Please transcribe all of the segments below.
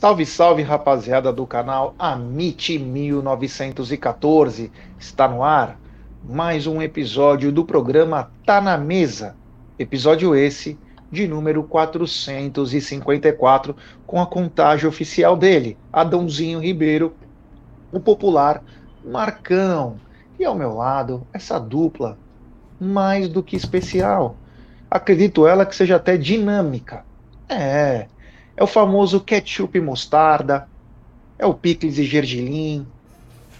Salve, salve, rapaziada do canal Amit 1914. Está no ar mais um episódio do programa Tá na Mesa. Episódio esse de número 454, com a contagem oficial dele, Adãozinho Ribeiro, o popular Marcão. E ao meu lado, essa dupla mais do que especial. Acredito ela que seja até dinâmica. É, é o famoso ketchup e mostarda, é o picles e gergelim.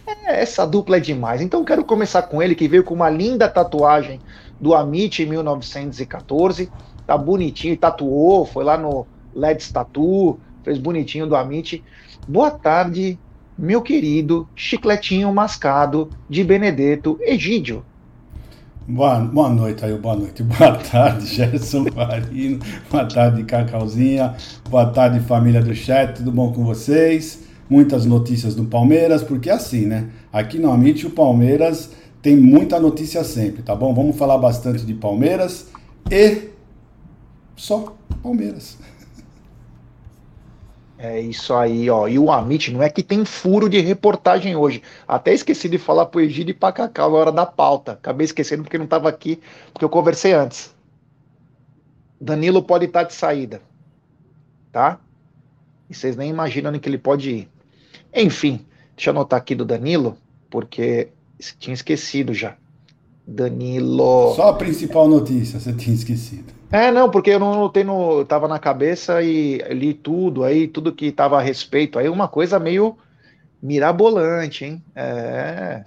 É, essa dupla é demais. Então quero começar com ele, que veio com uma linda tatuagem do Amit em 1914. Tá bonitinho, tatuou, foi lá no Let's Tattoo, fez bonitinho do Amit. Boa tarde, meu querido chicletinho mascado de Benedetto Egídio. Boa, boa noite aí, boa noite. Boa tarde, Gerson Farino. Boa tarde, Cacauzinha. Boa tarde, família do chat. Tudo bom com vocês? Muitas notícias do Palmeiras, porque é assim, né? Aqui no Amit o Palmeiras tem muita notícia sempre, tá bom? Vamos falar bastante de Palmeiras e só Palmeiras. É isso aí, ó. E o Amit não é que tem furo de reportagem hoje. Até esqueci de falar pro Egídio e pra Cacau na hora da pauta. Acabei esquecendo porque não estava aqui, porque eu conversei antes. Danilo pode estar tá de saída. Tá? E vocês nem imaginam que ele pode ir. Enfim, deixa eu anotar aqui do Danilo, porque tinha esquecido já. Danilo. Só a principal notícia, você tinha esquecido. É, não, porque eu não no. Tava na cabeça e li tudo aí, tudo que tava a respeito. Aí uma coisa meio mirabolante, hein? É.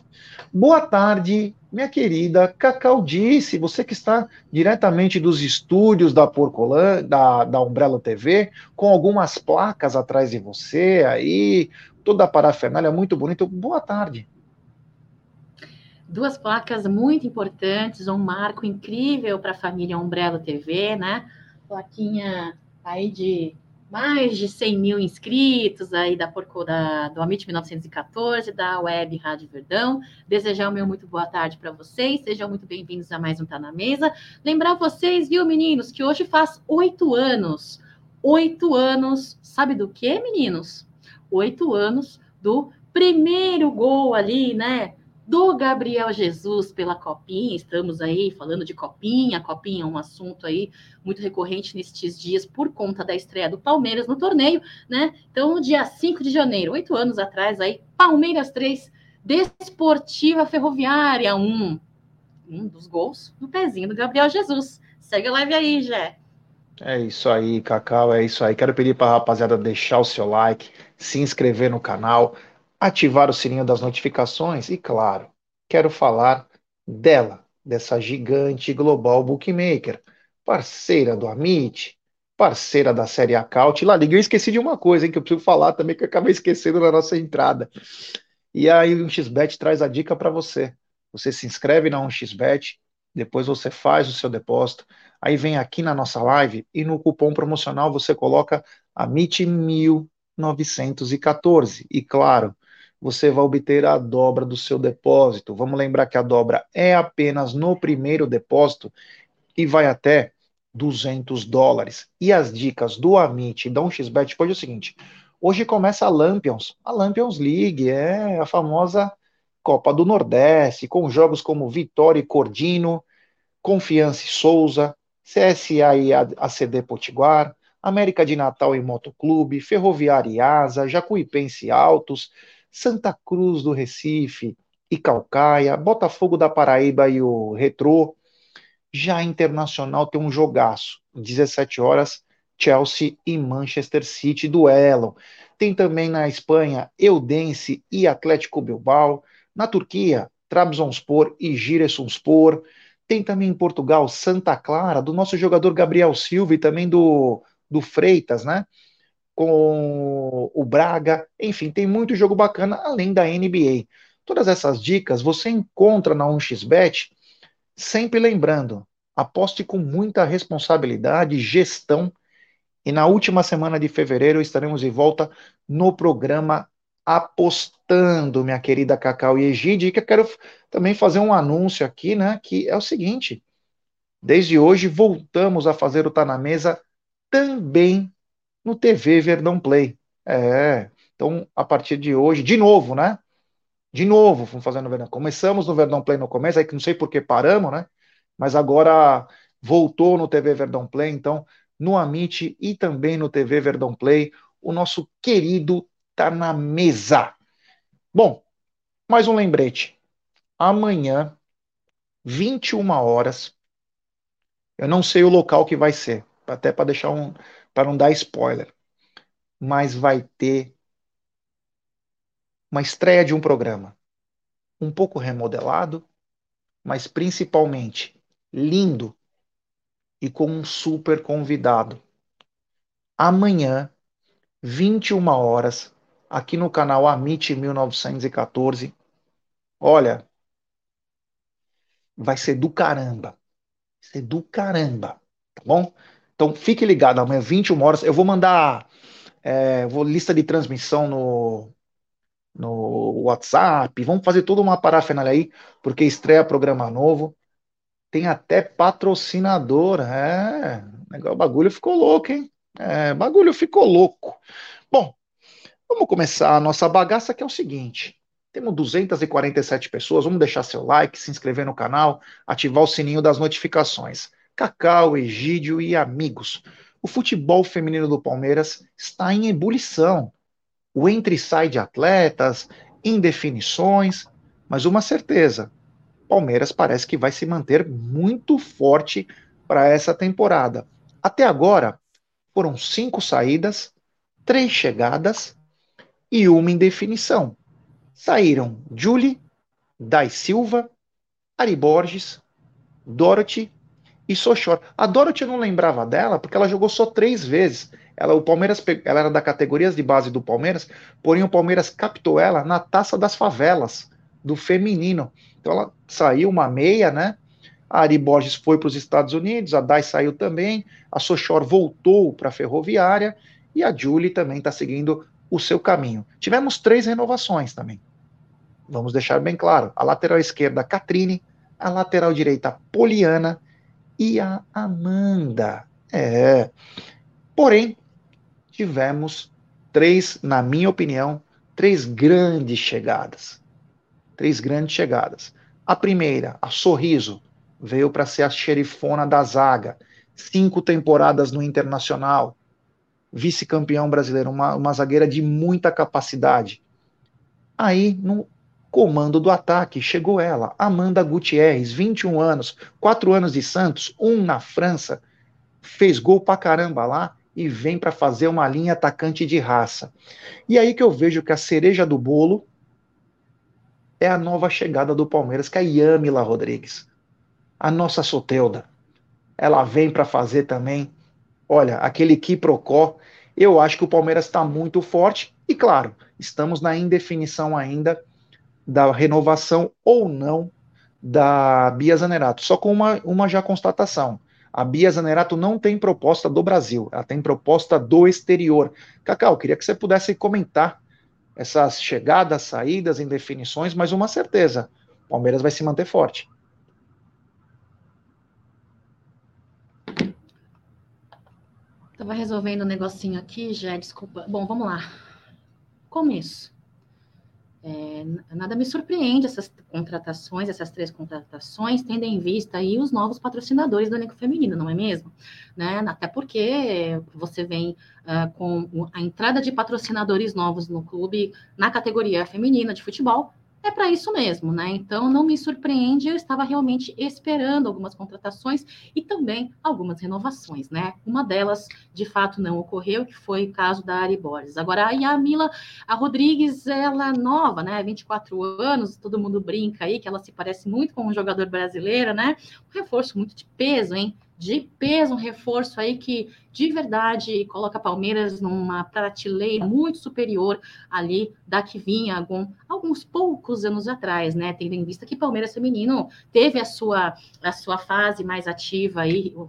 Boa tarde, minha querida Cacau Disse, você que está diretamente dos estúdios da Porcolã, da, da Umbrella TV, com algumas placas atrás de você aí, toda a parafernália muito bonita. Boa tarde duas placas muito importantes, um marco incrível para a família Umbrella TV, né? Plaquinha aí de mais de 100 mil inscritos aí da, Porco, da do Amit 1914, da Web Rádio Verdão. Desejar o meu muito boa tarde para vocês, sejam muito bem-vindos a mais um Tá na Mesa. Lembrar vocês, viu, meninos, que hoje faz oito anos, oito anos, sabe do que, meninos? Oito anos do primeiro gol ali, né? Do Gabriel Jesus pela Copinha. Estamos aí falando de Copinha. Copinha é um assunto aí muito recorrente nestes dias por conta da estreia do Palmeiras no torneio, né? Então, dia 5 de janeiro, oito anos atrás, aí, Palmeiras 3, Desportiva Ferroviária 1. Um dos gols do pezinho do Gabriel Jesus. Segue a live aí, Jé. É isso aí, Cacau, é isso aí. Quero pedir para a rapaziada deixar o seu like, se inscrever no canal, ativar o sininho das notificações e, claro, quero falar dela, dessa gigante global bookmaker, parceira do Amit, parceira da série Acaute. Lá, eu esqueci de uma coisa hein, que eu preciso falar também, que eu acabei esquecendo na nossa entrada. E aí o 1xBet traz a dica para você. Você se inscreve na 1xBet, depois você faz o seu depósito, aí vem aqui na nossa live e no cupom promocional você coloca AMIT1914. E claro, você vai obter a dobra do seu depósito. Vamos lembrar que a dobra é apenas no primeiro depósito e vai até 200 dólares. E as dicas do Amit e da 1xBet hoje é o seguinte: hoje começa a Lampions, a Lampions League, é a famosa Copa do Nordeste, com jogos como Vitória e Cordino, Confiança e Souza, CSA e ACD Potiguar, América de Natal e Motoclube, Ferroviária e Asa, Jacuipense Altos, Santa Cruz do Recife e Calcaia, Botafogo da Paraíba e o Retrô. Já Internacional tem um jogaço, 17 horas, Chelsea e Manchester City duelam. Tem também na Espanha Eudense e Atlético Bilbao. Na Turquia, Trabzonspor e Giresunspor. Tem também em Portugal Santa Clara, do nosso jogador Gabriel Silva e também do, do Freitas, né? Com o Braga, enfim, tem muito jogo bacana além da NBA. Todas essas dicas você encontra na 1xBet, sempre lembrando, aposte com muita responsabilidade, gestão, e na última semana de fevereiro estaremos de volta no programa Apostando, minha querida Cacau e Egide, que eu quero também fazer um anúncio aqui, né, que é o seguinte, desde hoje voltamos a fazer o Tá Na Mesa também no TV Verdão Play. É, então, a partir de hoje, de novo, né? De novo, fomos fazendo Verdão. Começamos no Verdão Play no começo, aí que não sei por que paramos, né? Mas agora voltou no TV Verdão Play, então, no Amit e também no TV Verdão Play, o nosso querido tá na mesa. Bom, mais um lembrete. Amanhã, 21 horas, eu não sei o local que vai ser, até para deixar um, para não dar spoiler, mas vai ter uma estreia de um programa um pouco remodelado, mas principalmente lindo e com um super convidado. Amanhã, 21 horas, aqui no canal Amit 1914. Olha, vai ser do caramba. Vai ser do caramba, tá bom? Então fique ligado, amanhã 21 horas. Eu vou mandar é, vou lista de transmissão no, no WhatsApp. Vamos fazer toda uma parafernália aí, porque estreia programa novo. Tem até patrocinador. É, o bagulho ficou louco, hein? É, bagulho ficou louco. Bom, vamos começar a nossa bagaça que é o seguinte. Temos 247 pessoas. Vamos deixar seu like, se inscrever no canal, ativar o sininho das notificações. Cacau, Egídio e amigos. O futebol feminino do Palmeiras está em ebulição. O entre e sai de atletas, indefinições, mas uma certeza: Palmeiras parece que vai se manter muito forte para essa temporada. Até agora, foram cinco saídas, três chegadas e uma indefinição. Saíram Julie, Dai Silva, Ari Borges, Dorothy e Sochor. A Dorothy eu não lembrava dela porque ela jogou só três vezes. Ela, o Palmeiras, ela era da categorias de base do Palmeiras, porém o Palmeiras captou ela na Taça das Favelas do feminino. Então ela saiu uma meia, né? A Ari Borges foi para os Estados Unidos, a Dai saiu também, a Sochor voltou para a Ferroviária e a Julie também está seguindo o seu caminho. Tivemos três renovações também. Vamos deixar bem claro: a lateral esquerda, Catrine, a lateral direita, Poliana e a Amanda. É. Porém, tivemos três, na minha opinião, três grandes chegadas. Três grandes chegadas. A primeira, a Sorriso, veio para ser a xerifona da zaga. Cinco temporadas no Internacional. Vice-campeão brasileiro, uma, uma zagueira de muita capacidade. Aí, no Comando do ataque, chegou ela, Amanda Gutierrez, 21 anos, 4 anos de Santos, um na França, fez gol pra caramba lá e vem para fazer uma linha atacante de raça. E aí que eu vejo que a cereja do bolo é a nova chegada do Palmeiras, que é a Yamila Rodrigues, a nossa Soteuda. Ela vem para fazer também, olha, aquele quiprocó. Eu acho que o Palmeiras está muito forte e, claro, estamos na indefinição ainda da renovação ou não da Bia Zanerato. Só com uma, uma já constatação. A Bia Zanerato não tem proposta do Brasil, ela tem proposta do exterior. Cacau, queria que você pudesse comentar essas chegadas, saídas, indefinições, mas uma certeza: o Palmeiras vai se manter forte. Estava resolvendo um negocinho aqui, já, desculpa. Bom, vamos lá. Começo. É, nada me surpreende essas contratações, essas três contratações, tendo em vista aí os novos patrocinadores do elenco feminino, não é mesmo? Né? Até porque você vem uh, com a entrada de patrocinadores novos no clube na categoria feminina de futebol, é para isso mesmo, né? Então não me surpreende, eu estava realmente esperando algumas contratações e também algumas renovações, né? Uma delas de fato não ocorreu, que foi o caso da Ari Borges. Agora a Yamila, a Rodrigues, ela é nova, né? 24 anos, todo mundo brinca aí que ela se parece muito com um jogador brasileiro, né? Um reforço muito de peso, hein? De peso, um reforço aí que de verdade coloca Palmeiras numa prateleira muito superior ali da que vinha algum, alguns poucos anos atrás, né? Tendo em vista que Palmeiras feminino teve a sua, a sua fase mais ativa aí, o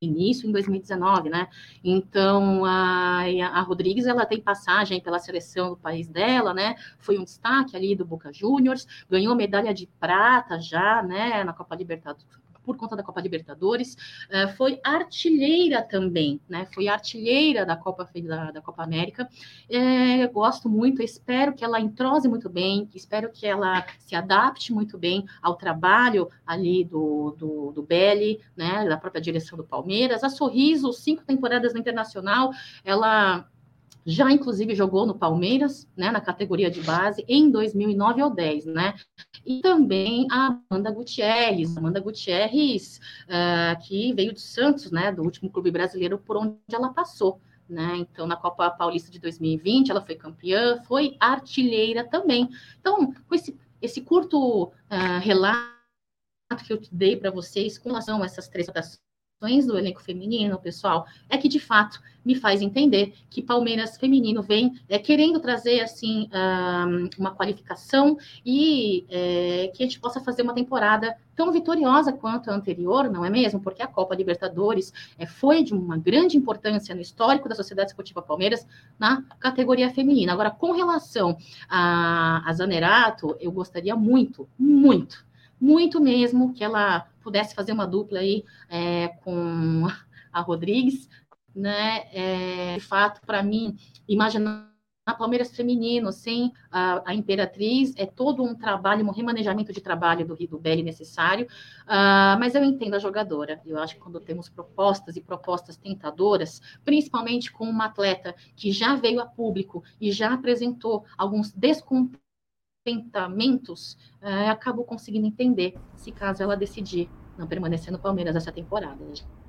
início em 2019, né? Então a, a Rodrigues ela tem passagem pela seleção do país dela, né? Foi um destaque ali do Boca Juniors, ganhou medalha de prata já, né? Na Copa Libertadores por conta da Copa Libertadores, uh, foi artilheira também, né? Foi artilheira da Copa da, da Copa América. É, gosto muito, espero que ela entrose muito bem, espero que ela se adapte muito bem ao trabalho ali do, do, do Belli, né? Da própria direção do Palmeiras. A Sorriso, cinco temporadas no Internacional, ela já inclusive jogou no Palmeiras, né, na categoria de base, em 2009 ou 10, né? E também a Amanda Gutierrez, Amanda Gutierrez, uh, que veio do Santos, né, do último clube brasileiro por onde ela passou. Né? Então, na Copa Paulista de 2020, ela foi campeã, foi artilheira também. Então, com esse, esse curto uh, relato que eu dei para vocês com relação a essas três do elenco feminino, pessoal, é que de fato me faz entender que Palmeiras feminino vem é, querendo trazer assim um, uma qualificação e é, que a gente possa fazer uma temporada tão vitoriosa quanto a anterior, não é mesmo? Porque a Copa Libertadores é, foi de uma grande importância no histórico da Sociedade Esportiva Palmeiras na categoria feminina. Agora, com relação a, a Zanerato, eu gostaria muito, muito muito mesmo que ela pudesse fazer uma dupla aí é, com a Rodrigues, né? É, de fato, para mim, imaginar a Palmeiras feminino sem a, a, Imperatriz é todo um trabalho, um remanejamento de trabalho do Rio Belli necessário, uh, mas eu entendo a jogadora. Eu acho que quando temos propostas e propostas tentadoras, principalmente com uma atleta que já veio a público e já apresentou alguns descumprimentos tentamentos, é, acabo conseguindo entender se caso ela decidir não permanecer no Palmeiras essa temporada.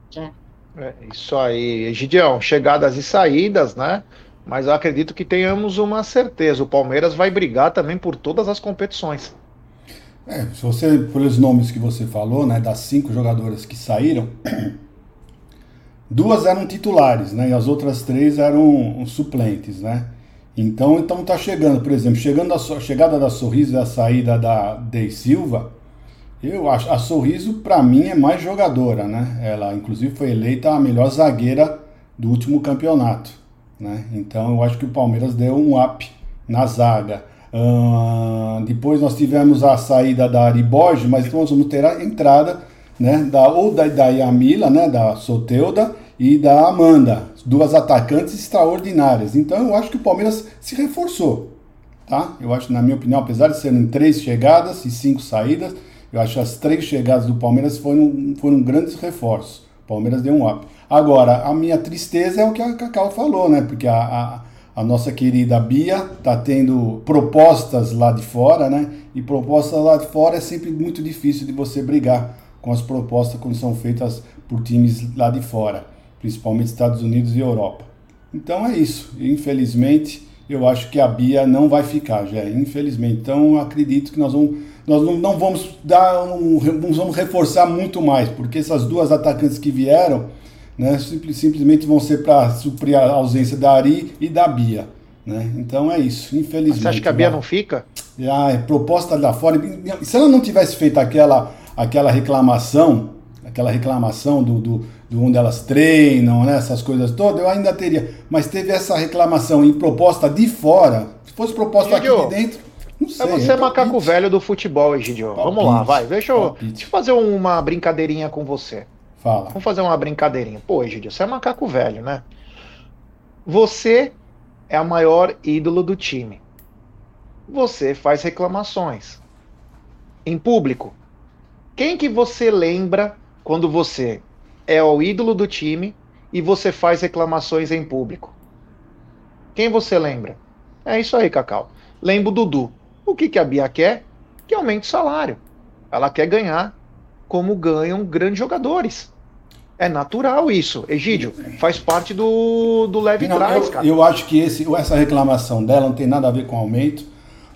Já. É, isso aí, Gideão, chegadas e saídas, né? Mas eu acredito que tenhamos uma certeza. O Palmeiras vai brigar também por todas as competições. É, se você, pelos nomes que você falou, né, das cinco jogadoras que saíram, duas eram titulares, né, e as outras três eram suplentes, né. Então, então tá chegando, por exemplo, chegando a, chegada da Sorriso e a saída da Dei Silva, eu acho a Sorriso para mim é mais jogadora, né? Ela inclusive foi eleita a melhor zagueira do último campeonato, né? Então eu acho que o Palmeiras deu um up na zaga. Uh, depois nós tivemos a saída da Ari Borges, mas nós vamos ter a entrada, né? Da ou da, da Yamila, né? Da Soteuda e da Amanda, duas atacantes extraordinárias. Então eu acho que o Palmeiras se reforçou, tá? Eu acho, na minha opinião, apesar de serem três chegadas e cinco saídas, eu acho que as três chegadas do Palmeiras foram, foram grandes reforços. O Palmeiras deu um up. Agora, a minha tristeza é o que a Cacau falou, né? Porque a, a, a nossa querida Bia está tendo propostas lá de fora, né? E propostas lá de fora é sempre muito difícil de você brigar com as propostas quando são feitas por times lá de fora principalmente Estados Unidos e Europa. Então é isso. Infelizmente, eu acho que a Bia não vai ficar, já. Infelizmente. Então acredito que nós vamos, nós não, vamos dar, um, vamos reforçar muito mais, porque essas duas atacantes que vieram, né, simplesmente vão ser para suprir a ausência da Ari e da Bia. Né? Então é isso, infelizmente. Você acha que a Bia não fica? Ah, é proposta lá fora. Se ela não tivesse feito aquela, aquela reclamação, aquela reclamação do, do onde elas treinam, né, essas coisas todas, eu ainda teria. Mas teve essa reclamação em proposta de fora. Se fosse proposta aqui de dentro, não sei. É você é macaco velho do futebol, Egidio. Vamos lá, vai. Deixa eu, deixa eu fazer uma brincadeirinha com você. Fala. Vamos fazer uma brincadeirinha. Pô, Egidio, você é macaco velho, né? Você é a maior ídolo do time. Você faz reclamações em público. Quem que você lembra quando você é o ídolo do time e você faz reclamações em público. Quem você lembra? É isso aí, Cacau. Lembro o Dudu. O que, que a Bia quer? Que aumente o salário. Ela quer ganhar como ganham grandes jogadores. É natural isso. Egídio, faz parte do, do leve não, trás, eu, cara. Eu acho que esse, essa reclamação dela não tem nada a ver com aumento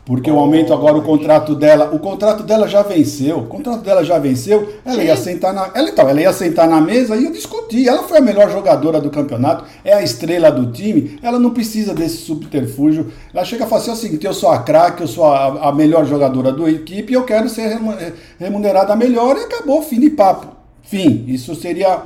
porque o aumento agora, o contrato dela, o contrato dela já venceu, o contrato dela já venceu, ela Sim. ia sentar na. Ela, então, ela ia sentar na mesa e eu discuti. Ela foi a melhor jogadora do campeonato, é a estrela do time, ela não precisa desse subterfúgio. Ela chega a falar assim, é o seguinte, eu sou a craque, eu sou a, a melhor jogadora da equipe, eu quero ser remunerada melhor e acabou, fim de papo. Fim. Isso seria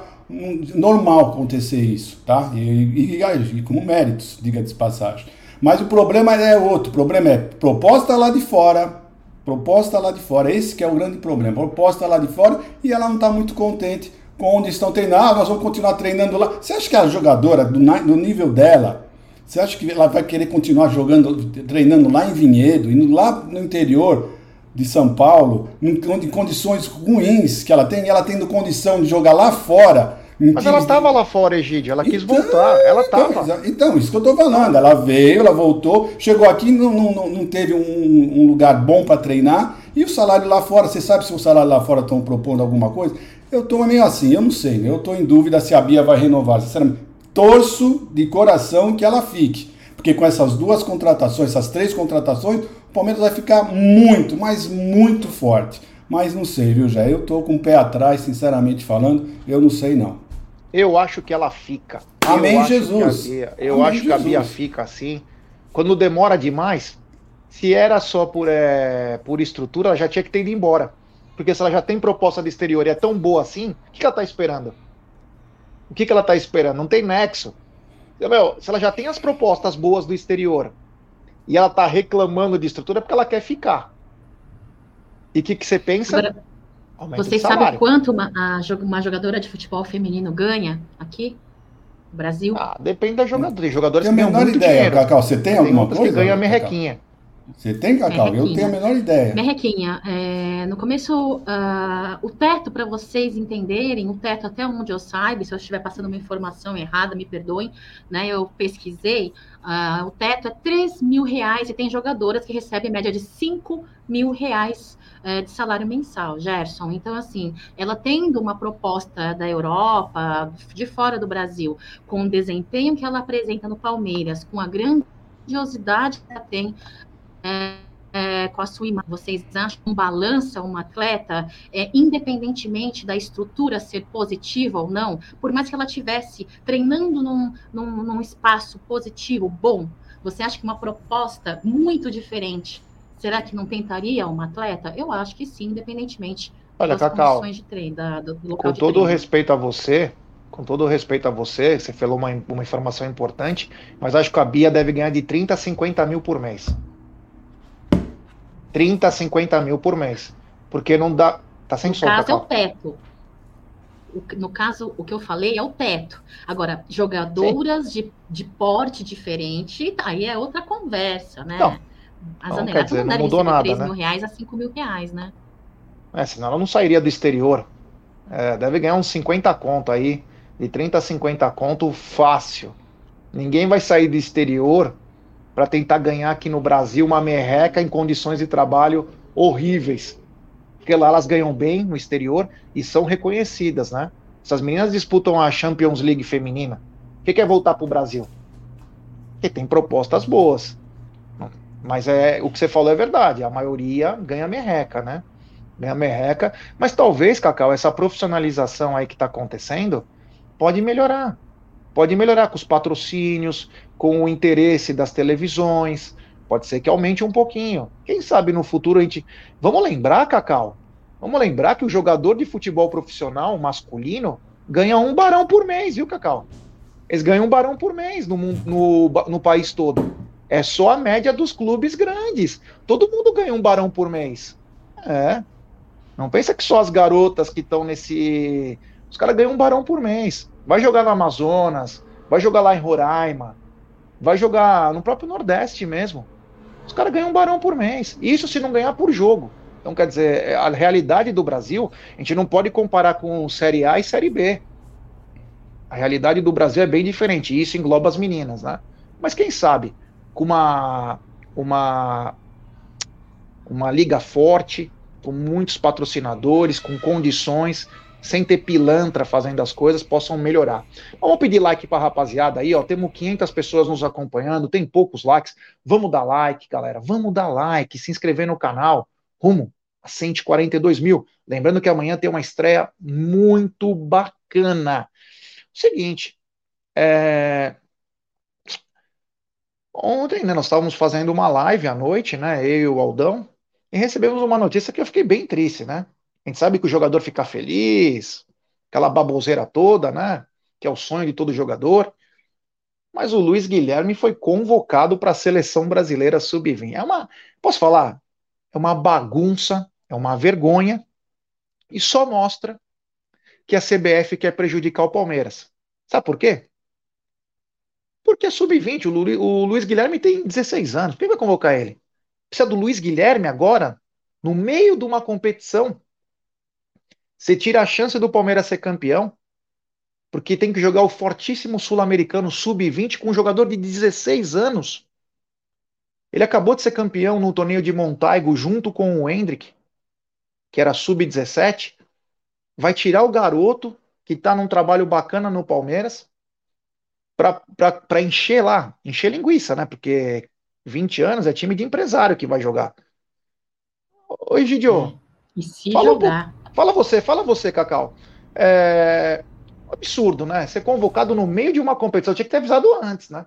normal acontecer isso, tá? E, e, e como méritos, diga de passagem. Mas o problema é outro. O problema é proposta lá de fora, Proposta lá de fora, esse que é o grande problema. Proposta lá de fora e ela não está muito contente com onde estão treinando. Ah, nós vamos continuar treinando lá. Você acha que a jogadora, do, do nível dela, você acha que ela vai querer continuar jogando, treinando lá em Vinhedo, indo lá no interior de São Paulo, em condições ruins que ela tem, e ela tendo condição de jogar lá fora, mas ela estava lá fora, Egídio, ela quis então, voltar, ela estava. Então, então, isso que eu estou falando, ela veio, ela voltou, chegou aqui, não, não, não teve um, um lugar bom para treinar, e o salário lá fora, você sabe se o salário lá fora estão propondo alguma coisa? Eu estou meio assim, eu não sei, eu estou em dúvida se a Bia vai renovar, sinceramente. Torço de coração que ela fique, porque com essas duas contratações, essas três contratações, o Palmeiras vai ficar muito, mas muito forte. Mas não sei, viu, já? Eu estou com o pé atrás, sinceramente falando, eu não sei não. Eu acho que ela fica. Amém, eu Jesus. Bia, eu Amém, acho Jesus. que a Bia fica assim. Quando demora demais, se era só por, é, por estrutura, ela já tinha que ter ido embora. Porque se ela já tem proposta de exterior e é tão boa assim, o que, que ela está esperando? O que, que ela está esperando? Não tem nexo. Meu, se ela já tem as propostas boas do exterior e ela está reclamando de estrutura, é porque ela quer ficar. E o que, que você pensa? Agora, Aumento Vocês sabem quanto uma, a, uma jogadora de futebol feminino ganha aqui no Brasil? Ah, depende da jogadora. Tem jogadores que ganham muito ideia, dinheiro. Cacau, você tem, tem alguma coisa? que ganha merrequinha. Você tem, Cacau? Merrequinha. Eu tenho a menor ideia. Merrequinha. É, no começo, uh, o teto, para vocês entenderem, o teto até onde eu saiba, se eu estiver passando uma informação errada, me perdoem, né? Eu pesquisei, uh, o teto é 3 mil reais e tem jogadoras que recebem média de 5 mil reais é, de salário mensal, Gerson. Então, assim, ela tendo uma proposta da Europa, de fora do Brasil, com o desempenho que ela apresenta no Palmeiras, com a grandiosidade que ela tem. É, é, com a sua imagem, vocês acham que um balança um atleta, é, independentemente da estrutura ser positiva ou não, por mais que ela tivesse treinando num, num, num espaço positivo, bom, você acha que uma proposta muito diferente Será que não tentaria uma atleta? Eu acho que sim, independentemente Olha, das Cacau, condições de treino, da, do local com todo treino. respeito a você, com todo respeito a você, você falou uma, uma informação importante, mas acho que a Bia deve ganhar de 30 a 50 mil por mês. 30 a 50 mil por mês. Porque não dá. Tá sem no som, caso Cacau. é o teto. no caso, o que eu falei é o teto. Agora, jogadoras de, de porte diferente, aí é outra conversa, né? Não. A não, quer dizer, não mudou nada, 3 né? mil reais a 5 mil reais, né? É, senão ela não sairia do exterior. É, deve ganhar uns 50 conto aí, de 30 a 50 conto fácil. Ninguém vai sair do exterior para tentar ganhar aqui no Brasil uma merreca em condições de trabalho horríveis. Porque lá elas ganham bem no exterior e são reconhecidas, né? Essas meninas disputam a Champions League feminina. O que, que é voltar para o Brasil? Porque tem propostas boas. Mas é o que você falou é verdade. A maioria ganha merreca, né? Ganha merreca. Mas talvez, Cacau, essa profissionalização aí que está acontecendo pode melhorar. Pode melhorar com os patrocínios, com o interesse das televisões. Pode ser que aumente um pouquinho. Quem sabe no futuro a gente. Vamos lembrar, Cacau? Vamos lembrar que o jogador de futebol profissional masculino ganha um barão por mês, viu, Cacau? Eles ganham um barão por mês no, no, no país todo. É só a média dos clubes grandes. Todo mundo ganha um barão por mês. É. Não pensa que só as garotas que estão nesse. Os caras ganham um barão por mês. Vai jogar no Amazonas, vai jogar lá em Roraima, vai jogar no próprio Nordeste mesmo. Os caras ganham um barão por mês. Isso se não ganhar por jogo. Então, quer dizer, a realidade do Brasil, a gente não pode comparar com Série A e Série B. A realidade do Brasil é bem diferente. Isso engloba as meninas, né? Mas quem sabe com uma, uma, uma liga forte, com muitos patrocinadores, com condições, sem ter pilantra fazendo as coisas, possam melhorar. Vamos pedir like para a rapaziada aí, ó. Temos 500 pessoas nos acompanhando, tem poucos likes. Vamos dar like, galera. Vamos dar like, se inscrever no canal. Rumo a 142 mil. Lembrando que amanhã tem uma estreia muito bacana. Seguinte, é, Ontem, né, nós estávamos fazendo uma live à noite, né, eu e o Aldão, e recebemos uma notícia que eu fiquei bem triste, né? A gente sabe que o jogador fica feliz, aquela baboseira toda, né? Que é o sonho de todo jogador. Mas o Luiz Guilherme foi convocado para a seleção brasileira sub-20. É uma, posso falar? é uma bagunça, é uma vergonha e só mostra que a CBF quer prejudicar o Palmeiras. Sabe por quê? Porque é sub-20, o, Lu, o Luiz Guilherme tem 16 anos. Quem vai convocar ele? Precisa do Luiz Guilherme agora, no meio de uma competição. Você tira a chance do Palmeiras ser campeão, porque tem que jogar o fortíssimo sul-americano sub-20 com um jogador de 16 anos. Ele acabou de ser campeão no torneio de Montaigo junto com o Hendrick, que era sub-17. Vai tirar o garoto, que está num trabalho bacana no Palmeiras, para encher lá, encher linguiça, né? Porque 20 anos é time de empresário que vai jogar. Oi, Gidio. É. E se fala jogar. Fala você, fala você, Cacau. É absurdo, né? Ser convocado no meio de uma competição. tinha que ter avisado antes, né?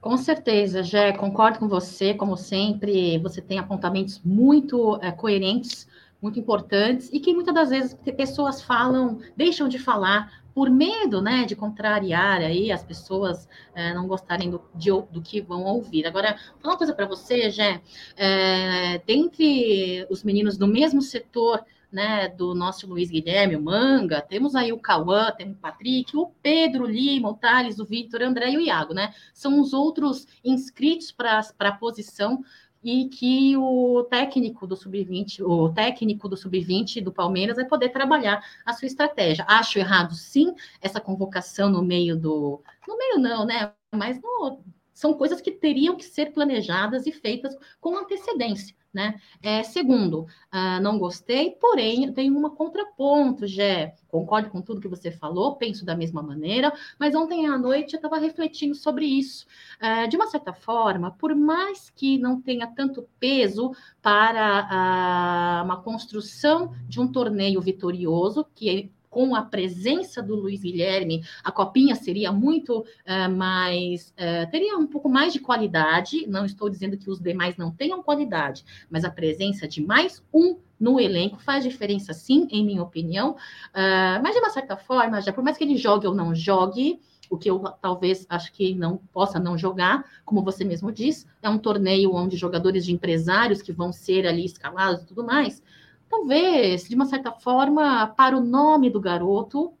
Com certeza, Jé, concordo com você, como sempre, você tem apontamentos muito é, coerentes, muito importantes, e que muitas das vezes pessoas falam, deixam de falar por medo, né, de contrariar aí as pessoas é, não gostarem do, de, do que vão ouvir. Agora, falar uma coisa para você, Jé, é, dentre os meninos do mesmo setor né, do nosso Luiz Guilherme, o Manga, temos aí o Cauã, temos o Patrick, o Pedro Lima, o Thales, o Victor, o André e o Iago, né? São os outros inscritos para a posição e que o técnico do sub-20, o técnico do sub-20 do Palmeiras vai poder trabalhar a sua estratégia. Acho errado, sim, essa convocação no meio do. No meio, não, né? Mas no, são coisas que teriam que ser planejadas e feitas com antecedência. Né? É, segundo, uh, não gostei, porém, tem uma contraponto, Jé. Concordo com tudo que você falou, penso da mesma maneira, mas ontem à noite eu estava refletindo sobre isso. Uh, de uma certa forma, por mais que não tenha tanto peso para uh, uma construção de um torneio vitorioso, que com a presença do Luiz Guilherme, a copinha seria muito uh, mais, uh, teria um pouco mais de qualidade. Não estou dizendo que os demais não tenham qualidade, mas a presença de mais um no elenco faz diferença, sim, em minha opinião. Uh, mas de uma certa forma, já por mais que ele jogue ou não jogue, o que eu talvez acho que não possa não jogar, como você mesmo diz, é um torneio onde jogadores de empresários que vão ser ali escalados e tudo mais talvez, de uma certa forma, para o nome do garoto,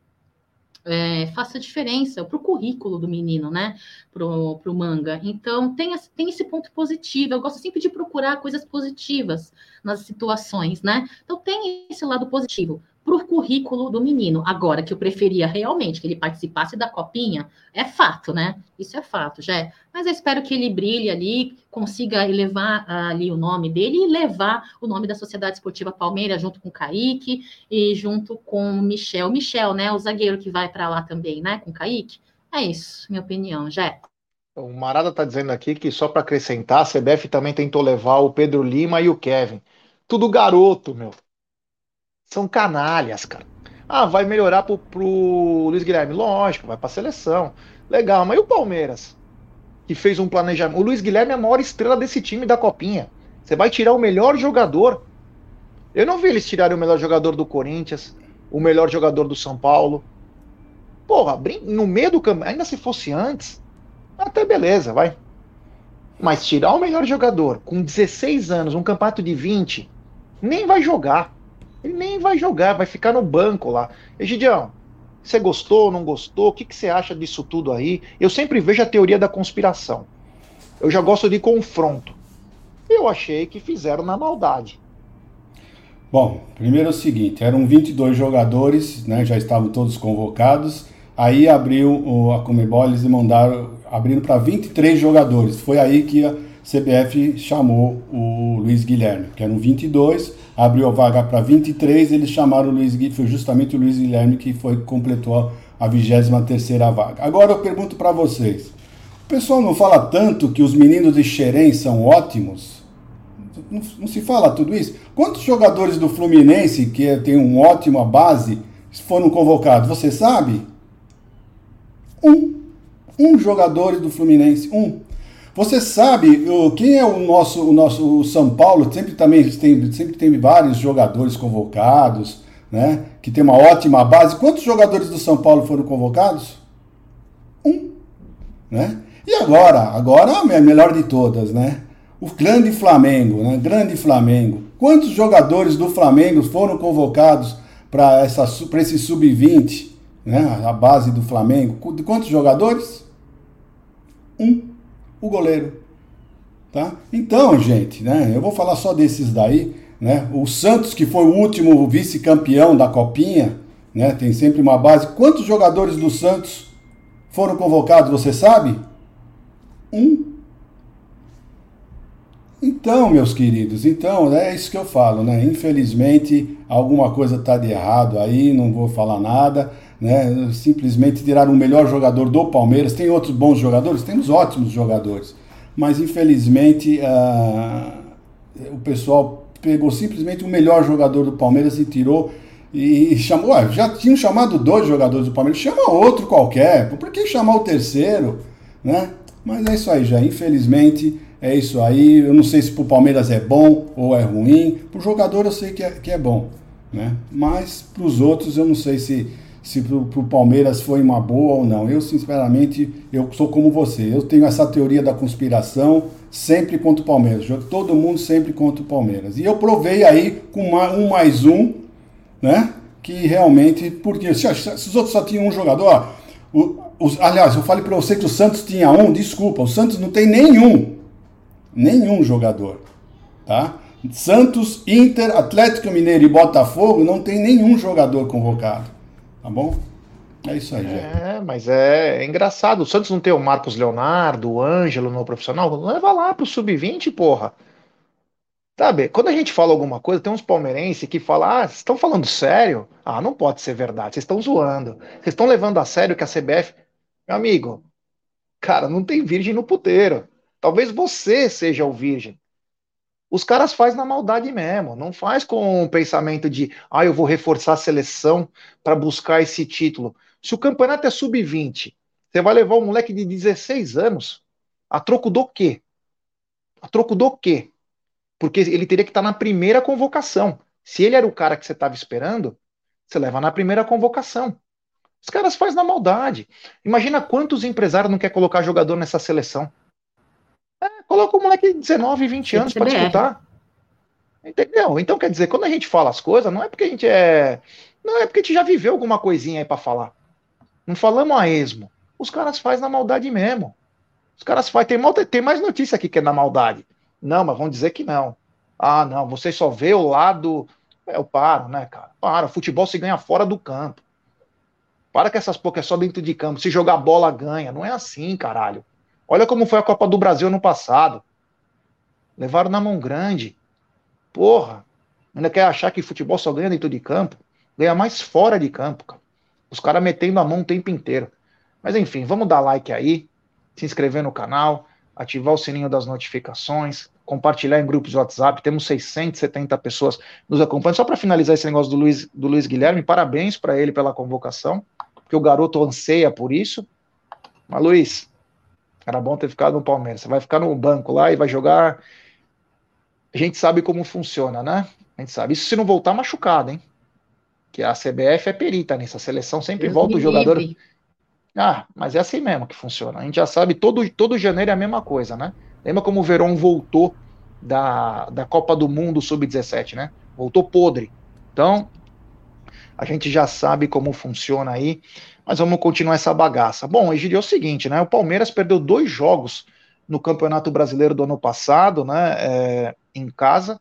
é, faça diferença para o currículo do menino, né? Para o manga. Então, tem, tem esse ponto positivo. Eu gosto sempre de procurar coisas positivas nas situações, né? Então, tem esse lado positivo para o currículo do menino. Agora, que eu preferia realmente que ele participasse da copinha, é fato, né? Isso é fato, já é. Mas eu espero que ele brilhe ali, consiga elevar ali o nome dele e levar o nome da Sociedade Esportiva Palmeiras junto com o Kaique e junto com o Michel. Michel, né? O zagueiro que vai para lá também, né? Com o Kaique. É isso, minha opinião, já O Marada está dizendo aqui que só para acrescentar, a CBF também tentou levar o Pedro Lima e o Kevin. Tudo garoto, meu são canalhas, cara. Ah, vai melhorar pro, pro Luiz Guilherme? Lógico, vai pra seleção. Legal, mas e o Palmeiras? Que fez um planejamento. O Luiz Guilherme é a maior estrela desse time da Copinha. Você vai tirar o melhor jogador. Eu não vi eles tirarem o melhor jogador do Corinthians, o melhor jogador do São Paulo. Porra, no meio do campo, ainda se fosse antes, até beleza, vai. Mas tirar o melhor jogador com 16 anos, um campeonato de 20, nem vai jogar. Ele nem vai jogar, vai ficar no banco lá. Egidião, você gostou, não gostou? O que, que você acha disso tudo aí? Eu sempre vejo a teoria da conspiração. Eu já gosto de confronto. Eu achei que fizeram na maldade. Bom, primeiro é o seguinte, eram 22 jogadores, né, já estavam todos convocados, aí abriu a Comebol, eles mandaram, abrindo para 23 jogadores, foi aí que a CBF chamou o Luiz Guilherme, que eram 22, abriu a vaga para 23, eles chamaram o Luiz Guilherme, foi justamente o Luiz Guilherme que foi completou a 23 vaga. Agora eu pergunto para vocês, o pessoal não fala tanto que os meninos de Xerém são ótimos? Não, não, se fala tudo isso? Quantos jogadores do Fluminense, que tem um ótima base, foram convocados? Você sabe? Um. Um jogador do Fluminense, um. Você sabe quem é o nosso, o nosso o São Paulo? Sempre também tem, sempre tem vários jogadores convocados, né? Que tem uma ótima base. Quantos jogadores do São Paulo foram convocados? Um, né? E agora, agora a melhor de todas, né? O grande Flamengo, né? Grande Flamengo. Quantos jogadores do Flamengo foram convocados para esse sub-20, né? A base do Flamengo? Quantos jogadores? Um. O goleiro. Tá? Então, gente, né? Eu vou falar só desses daí. Né? O Santos, que foi o último vice-campeão da Copinha, né? tem sempre uma base. Quantos jogadores do Santos foram convocados, você sabe? Um. Então, meus queridos, então é isso que eu falo, né? Infelizmente, alguma coisa está de errado aí, não vou falar nada, né? Simplesmente tiraram o melhor jogador do Palmeiras. Tem outros bons jogadores? Temos ótimos jogadores, mas infelizmente uh, o pessoal pegou simplesmente o melhor jogador do Palmeiras e tirou e chamou, já tinham chamado dois jogadores do Palmeiras, chama outro qualquer, por que chamar o terceiro, né? Mas é isso aí já, infelizmente é isso aí, eu não sei se pro Palmeiras é bom ou é ruim, pro jogador eu sei que é, que é bom, né? Mas pros outros eu não sei se se pro, pro Palmeiras foi uma boa ou não. Eu sinceramente, eu sou como você, eu tenho essa teoria da conspiração, sempre contra o Palmeiras, todo mundo sempre contra o Palmeiras. E eu provei aí com uma, um mais um né? Que realmente, porque se, se os outros só tinham um jogador, o, os, aliás, eu falei para você que o Santos tinha um, desculpa, o Santos não tem nenhum, nenhum jogador, tá? Santos, Inter, Atlético Mineiro e Botafogo não tem nenhum jogador convocado, tá bom? É isso aí. É, mas é, é, engraçado. O Santos não tem o Marcos Leonardo, o Ângelo no profissional. Leva lá pro sub-20, porra. Sabe, quando a gente fala alguma coisa, tem uns palmeirenses que falam, ah, vocês estão falando sério? Ah, não pode ser verdade, vocês estão zoando. Vocês estão levando a sério que a CBF. Meu amigo, cara, não tem virgem no puteiro. Talvez você seja o virgem. Os caras fazem na maldade mesmo, não faz com o pensamento de, ah, eu vou reforçar a seleção para buscar esse título. Se o campeonato é sub-20, você vai levar um moleque de 16 anos a troco do quê? A troco do quê? Porque ele teria que estar na primeira convocação. Se ele era o cara que você estava esperando, você leva na primeira convocação. Os caras fazem na maldade. Imagina quantos empresários não quer colocar jogador nessa seleção. É, coloca o moleque de 19, 20 anos para disputar. Entendeu? Então, quer dizer, quando a gente fala as coisas, não é porque a gente é. Não é porque a gente já viveu alguma coisinha aí para falar. Não falamos a esmo. Os caras fazem na maldade mesmo. Os caras fazem. Tem, tem mais notícia aqui que é na maldade. Não, mas vão dizer que não. Ah, não, você só vê o lado. É, eu paro, né, cara? Para, futebol se ganha fora do campo. Para que essas poucas é só dentro de campo. Se jogar bola, ganha. Não é assim, caralho. Olha como foi a Copa do Brasil no passado. Levaram na mão grande. Porra. Ainda quer achar que futebol só ganha dentro de campo? Ganha mais fora de campo, cara. Os caras metendo a mão o tempo inteiro. Mas enfim, vamos dar like aí, se inscrever no canal ativar o sininho das notificações, compartilhar em grupos de WhatsApp. Temos 670 pessoas nos acompanhando. Só para finalizar esse negócio do Luiz, do Luiz Guilherme, parabéns para ele pela convocação, porque o garoto anseia por isso. Mas, Luiz, era bom ter ficado no Palmeiras. Você vai ficar no banco lá e vai jogar. A gente sabe como funciona, né? A gente sabe. Isso se não voltar machucado, hein? Que a CBF é perita nisso. A seleção sempre Deus volta o jogador. Livre. Ah, mas é assim mesmo que funciona. A gente já sabe, todo, todo janeiro é a mesma coisa, né? Lembra como o Verón voltou da, da Copa do Mundo Sub-17, né? Voltou podre. Então, a gente já sabe como funciona aí, mas vamos continuar essa bagaça. Bom, Egidio, é o seguinte, né? O Palmeiras perdeu dois jogos no Campeonato Brasileiro do ano passado, né? É, em casa.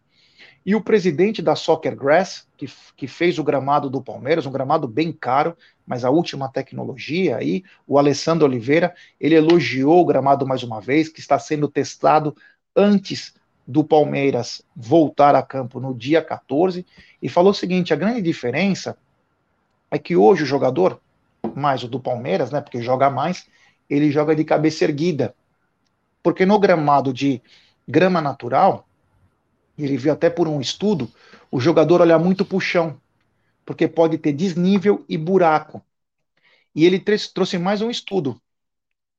E o presidente da Soccer Grass, que, que fez o gramado do Palmeiras, um gramado bem caro, mas a última tecnologia aí, o Alessandro Oliveira, ele elogiou o gramado mais uma vez, que está sendo testado antes do Palmeiras voltar a campo no dia 14, e falou o seguinte: a grande diferença é que hoje o jogador, mais o do Palmeiras, né, porque joga mais, ele joga de cabeça erguida. Porque no gramado de grama natural, ele viu até por um estudo, o jogador olha muito para o chão porque pode ter desnível e buraco. E ele trouxe mais um estudo.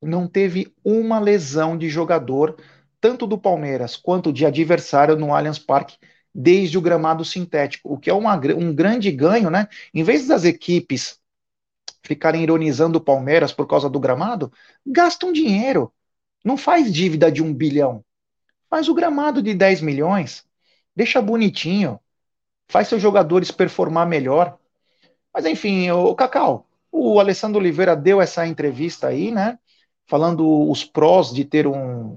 Não teve uma lesão de jogador, tanto do Palmeiras quanto de adversário no Allianz Parque, desde o gramado sintético, o que é uma, um grande ganho, né? Em vez das equipes ficarem ironizando o Palmeiras por causa do gramado, gastam dinheiro. Não faz dívida de um bilhão. Faz o gramado de 10 milhões, deixa bonitinho, faz seus jogadores performar melhor. Mas enfim, o Cacau, o Alessandro Oliveira deu essa entrevista aí, né? Falando os prós de ter um,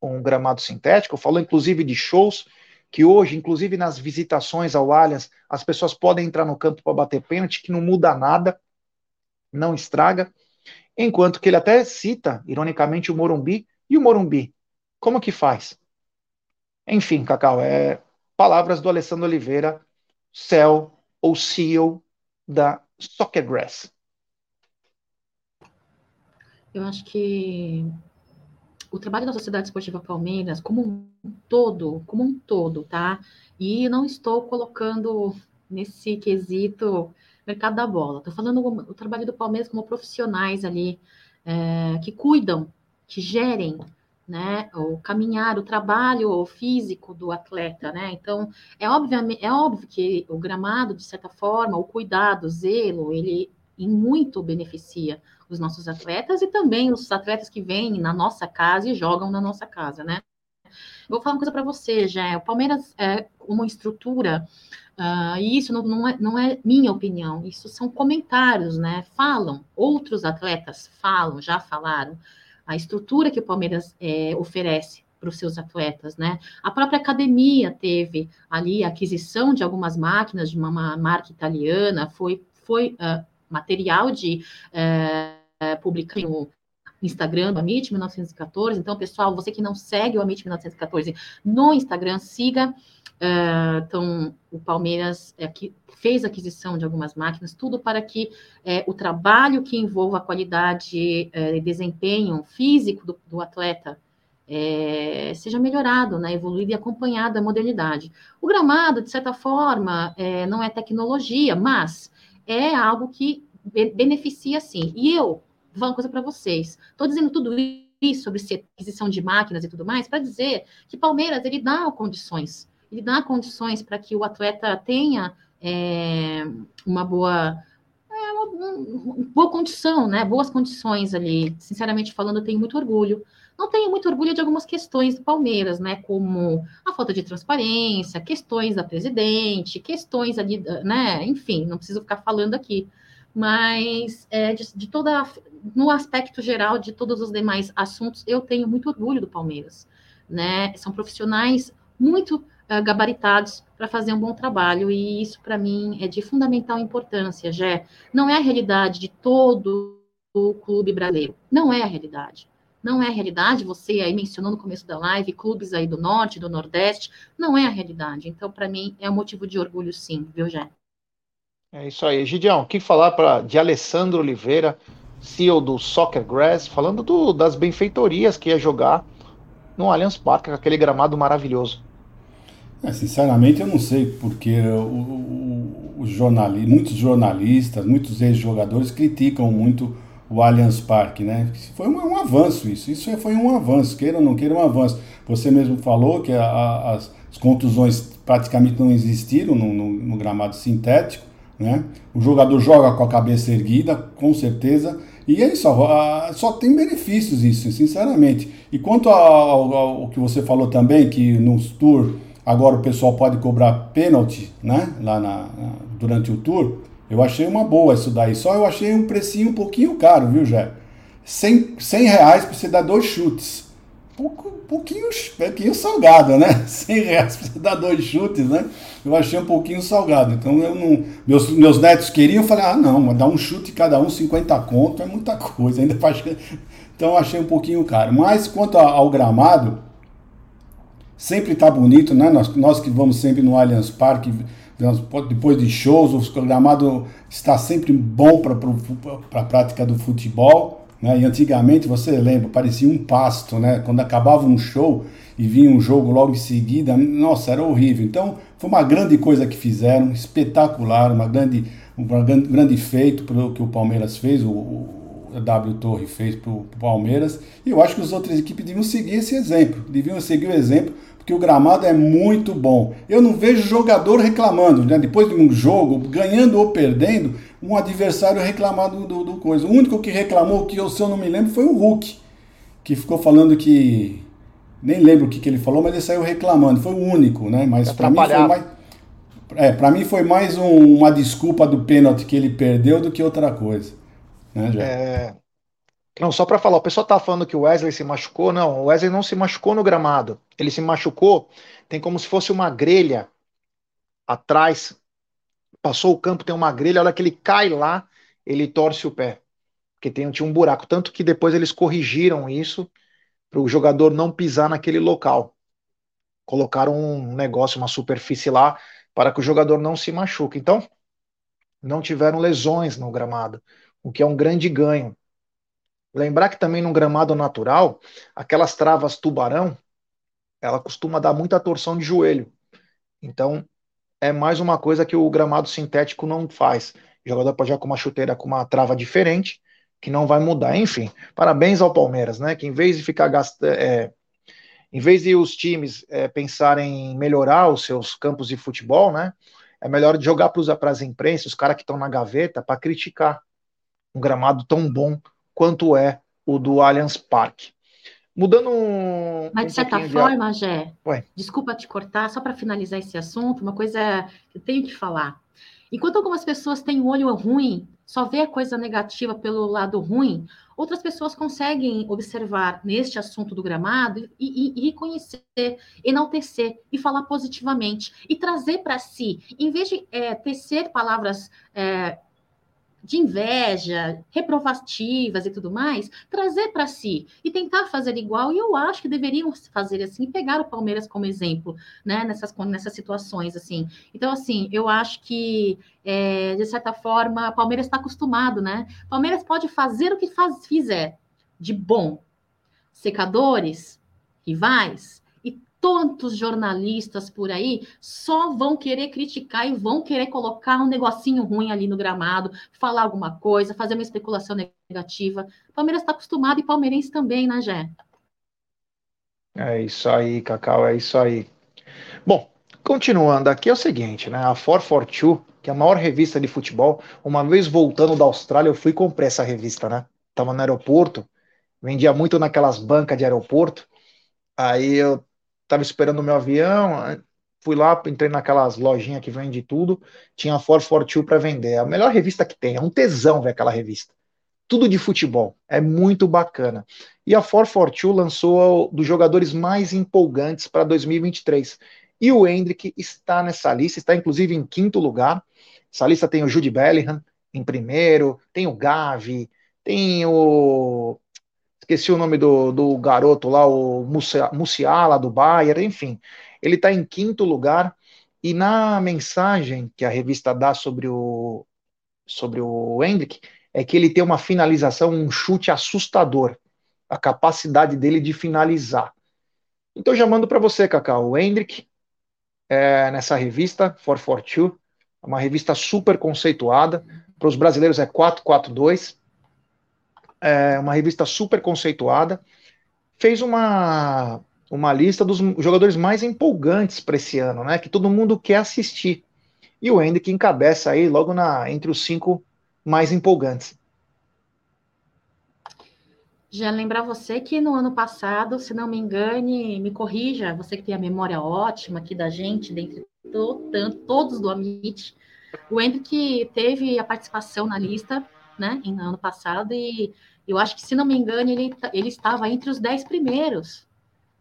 um gramado sintético, falou inclusive de shows, que hoje, inclusive nas visitações ao Allianz, as pessoas podem entrar no campo para bater pênalti, que não muda nada, não estraga. Enquanto que ele até cita, ironicamente, o Morumbi. E o Morumbi, como que faz? Enfim, Cacau, é palavras do Alessandro Oliveira, CEO ou CEO da Soccergrass. Eu acho que o trabalho da Sociedade Esportiva Palmeiras, como um todo, como um todo, tá? E não estou colocando nesse quesito mercado da bola. Estou falando o trabalho do Palmeiras como profissionais ali é, que cuidam, que gerem, né, o caminhar, o trabalho físico do atleta, né? Então é óbvio, é óbvio que o gramado, de certa forma, o cuidado, o zelo, ele em muito beneficia os nossos atletas e também os atletas que vêm na nossa casa e jogam na nossa casa, né? Vou falar uma coisa para você, já. O Palmeiras é uma estrutura, uh, e isso não, não, é, não é minha opinião, isso são comentários, né? Falam, outros atletas falam, já falaram, a estrutura que o Palmeiras é, oferece para os seus atletas, né? A própria academia teve ali a aquisição de algumas máquinas de uma marca italiana, foi, foi uh, material de uh, publicar no Instagram do Amit 1914. Então, pessoal, você que não segue o Amit 1914 no Instagram, siga. Uh, então, o Palmeiras é, aqui, fez aquisição de algumas máquinas, tudo para que é, o trabalho que envolva a qualidade e é, desempenho físico do, do atleta é, seja melhorado, né, evoluído e acompanhado da modernidade. O gramado, de certa forma, é, não é tecnologia, mas é algo que beneficia sim. E eu vou falar uma coisa para vocês. Estou dizendo tudo isso sobre aquisição de máquinas e tudo mais para dizer que Palmeiras ele dá condições, ele dá condições para que o atleta tenha é, uma boa é, uma, uma boa condição, né? Boas condições ali. Sinceramente falando, eu tenho muito orgulho. Não tenho muito orgulho de algumas questões do Palmeiras, né? Como a falta de transparência, questões da presidente, questões ali, né? Enfim, não preciso ficar falando aqui mas é, de, de, toda no aspecto geral de todos os demais assuntos, eu tenho muito orgulho do Palmeiras, né? São profissionais muito uh, gabaritados para fazer um bom trabalho e isso para mim é de fundamental importância, já não é a realidade de todo o clube brasileiro, não é a realidade. Não é a realidade, você aí mencionou no começo da live, clubes aí do norte, do nordeste, não é a realidade. Então, para mim, é um motivo de orgulho, sim, viu, Jé? É isso aí. Gideão, o que falar pra, de Alessandro Oliveira, CEO do Soccer Grass, falando do, das benfeitorias que ia jogar no Allianz Parque, aquele gramado maravilhoso. É, sinceramente, eu não sei porque o, o, jornali, muitos jornalistas, muitos ex-jogadores criticam muito o Allianz Parque, né? Foi um, um, avanço isso, isso foi um avanço, queira ou não queira, um avanço. Você mesmo falou que a, a, as, contusões praticamente não existiram no, no, no gramado sintético, né? O jogador joga com a cabeça erguida, com certeza. E é isso, só tem benefícios isso, sinceramente. E quanto ao, ao, ao que você falou também, que nos tour agora o pessoal pode cobrar pênalti, né? Lá na, durante o tour, eu achei uma boa isso daí. Só eu achei um precinho um pouquinho caro, viu, Jé? 100, 100 reais para você dar dois chutes pouco, pouquinho, pouquinho salgado, né? 100 reais pra você dar dois chutes, né? Eu achei um pouquinho salgado. Então eu não. Meus, meus netos queriam, eu falei, ah, não, mas dar um chute cada um, 50 conto, é muita coisa. Ainda faz. Então eu achei um pouquinho caro. Mas quanto ao gramado, sempre tá bonito, né? Nós, nós que vamos sempre no Allianz Parque, depois de shows, o gramado está sempre bom para a prática do futebol. Né? E antigamente, você lembra, parecia um pasto, né? Quando acabava um show e vinha um jogo logo em seguida, nossa, era horrível. Então, foi uma grande coisa que fizeram, espetacular, uma grande, um grande, grande feito pelo que o Palmeiras fez, o, o W Torre fez para o Palmeiras. E eu acho que as outras equipes deviam seguir esse exemplo, deviam seguir o exemplo, porque o gramado é muito bom. Eu não vejo jogador reclamando, né? Depois de um jogo, ganhando ou perdendo, um adversário reclamar do, do, do, coisa. O único que reclamou, que eu, se eu não me lembro, foi o Hulk, que ficou falando que nem lembro o que, que ele falou, mas ele saiu reclamando. Foi o único, né? Mas para mim foi mais. É, para mim foi mais um, uma desculpa do pênalti que ele perdeu do que outra coisa. Né, é... Não, só para falar, o pessoal tá falando que o Wesley se machucou. Não, o Wesley não se machucou no gramado. Ele se machucou, tem como se fosse uma grelha atrás. Passou o campo, tem uma grelha, a hora que ele cai lá, ele torce o pé. Porque tem, tinha um buraco. Tanto que depois eles corrigiram isso para o jogador não pisar naquele local. Colocaram um negócio, uma superfície lá, para que o jogador não se machuque. Então, não tiveram lesões no gramado, o que é um grande ganho. Lembrar que também no gramado natural, aquelas travas tubarão, ela costuma dar muita torção de joelho. Então, é mais uma coisa que o gramado sintético não faz. O jogador pode ir com uma chuteira com uma trava diferente, que não vai mudar. Enfim, parabéns ao Palmeiras, né? Que em vez de ficar gastando. É, em vez de os times é, pensarem em melhorar os seus campos de futebol, né? É melhor jogar para as imprensas, os caras que estão na gaveta, para criticar um gramado tão bom quanto é o do Allianz Parque. Mudando um. Mas, de certa forma, de... Gé, Ué. desculpa te cortar, só para finalizar esse assunto, uma coisa que eu tenho que falar. Enquanto algumas pessoas têm um olho ruim só vê a coisa negativa pelo lado ruim, outras pessoas conseguem observar neste assunto do gramado e, e, e reconhecer, enaltecer e falar positivamente e trazer para si, em vez de é, tecer palavras é, de inveja, reprovativas e tudo mais, trazer para si e tentar fazer igual. E eu acho que deveriam fazer assim, pegar o Palmeiras como exemplo, né, nessas, nessas situações, assim. Então, assim, eu acho que, é, de certa forma, o Palmeiras está acostumado, né? Palmeiras pode fazer o que faz, fizer de bom. Secadores, rivais, tantos jornalistas por aí só vão querer criticar e vão querer colocar um negocinho ruim ali no gramado, falar alguma coisa, fazer uma especulação negativa. Palmeiras está acostumado e palmeirense também, né, Jé? É isso aí, Cacau, é isso aí. Bom, continuando aqui é o seguinte, né? A 442, que é a maior revista de futebol, uma vez voltando da Austrália, eu fui comprar essa revista, né? Tava no aeroporto, vendia muito naquelas bancas de aeroporto. Aí eu estava esperando o meu avião, fui lá, entrei naquelas lojinhas que vende tudo, tinha a 442 para vender. É a melhor revista que tem, é um tesão ver aquela revista. Tudo de futebol, é muito bacana. E a 442 lançou dos jogadores mais empolgantes para 2023. E o Hendrick está nessa lista, está inclusive em quinto lugar. Essa lista tem o Jude Bellingham em primeiro, tem o Gavi, tem o esqueci o nome do, do garoto lá, o Musiala do Bayern, enfim. Ele está em quinto lugar e na mensagem que a revista dá sobre o sobre o Hendrick é que ele tem uma finalização, um chute assustador, a capacidade dele de finalizar. Então já mando para você, Cacau, o Hendrick é, nessa revista 442, uma revista super conceituada, para os brasileiros é 442 é, uma revista super conceituada, fez uma, uma lista dos jogadores mais empolgantes para esse ano, né? Que todo mundo quer assistir. E o Hendrick encabeça aí logo na entre os cinco mais empolgantes. Já lembrar você que no ano passado, se não me engane, me corrija, você que tem a memória ótima aqui da gente, dentre to, tanto, todos do Amit, o Hendrick teve a participação na lista, né, no ano passado, e eu acho que, se não me engano, ele, ele estava entre os dez primeiros.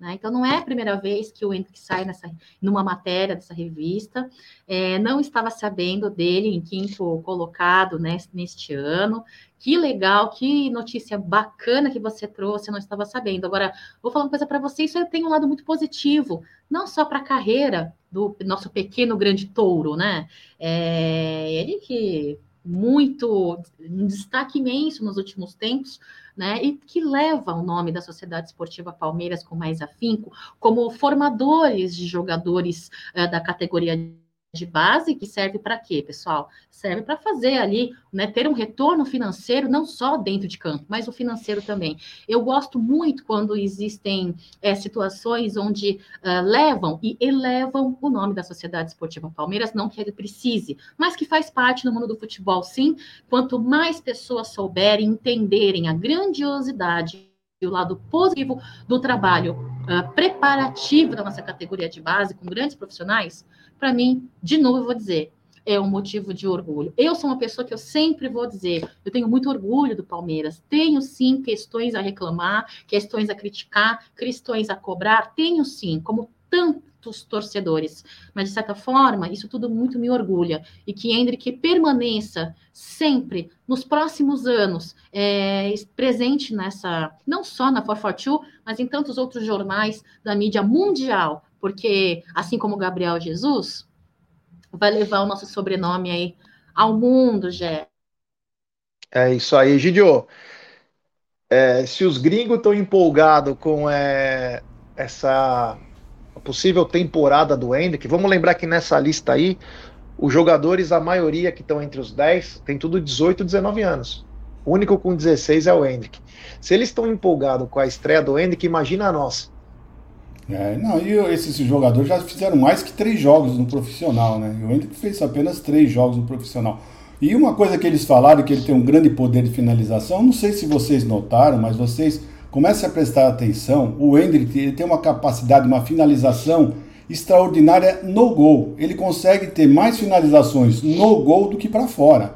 Né? Então, não é a primeira vez que o Hendrick sai nessa, numa matéria dessa revista. É, não estava sabendo dele em quinto colocado né, neste ano. Que legal, que notícia bacana que você trouxe, eu não estava sabendo. Agora, vou falar uma coisa para você: isso tem um lado muito positivo, não só para a carreira do nosso pequeno grande touro, né? É, ele que muito um destaque imenso nos últimos tempos, né, e que leva o nome da Sociedade Esportiva Palmeiras com mais afinco como formadores de jogadores uh, da categoria de base que serve para quê, pessoal? Serve para fazer ali, né, ter um retorno financeiro, não só dentro de campo, mas o financeiro também. Eu gosto muito quando existem é, situações onde uh, levam e elevam o nome da Sociedade Esportiva Palmeiras, não que ele precise, mas que faz parte do mundo do futebol, sim. Quanto mais pessoas souberem, entenderem a grandiosidade o lado positivo do trabalho uh, preparativo da nossa categoria de base, com grandes profissionais, para mim, de novo, eu vou dizer, é um motivo de orgulho. Eu sou uma pessoa que eu sempre vou dizer, eu tenho muito orgulho do Palmeiras. Tenho sim questões a reclamar, questões a criticar, questões a cobrar, tenho sim, como tantos torcedores. Mas de certa forma, isso tudo muito me orgulha e que Hendrick permaneça sempre nos próximos anos é, presente nessa, não só na 442, mas em tantos outros jornais da mídia mundial, porque assim como Gabriel Jesus, vai levar o nosso sobrenome aí ao mundo, Jé. É isso aí, Gidio. É, se os gringos estão empolgados com é, essa possível temporada do Hendrick, vamos lembrar que nessa lista aí, os jogadores, a maioria que estão entre os 10, tem tudo 18, 19 anos. O único com 16 é o Hendrick. Se eles estão empolgados com a estreia do Hendrick, imagina a nossa. É, não, e esses jogadores já fizeram mais que três jogos no profissional, né? O Hendrick fez apenas três jogos no profissional. E uma coisa que eles falaram, que ele tem um grande poder de finalização, não sei se vocês notaram, mas vocês comecem a prestar atenção, o ele tem uma capacidade, uma finalização extraordinária no gol. Ele consegue ter mais finalizações no gol do que para fora.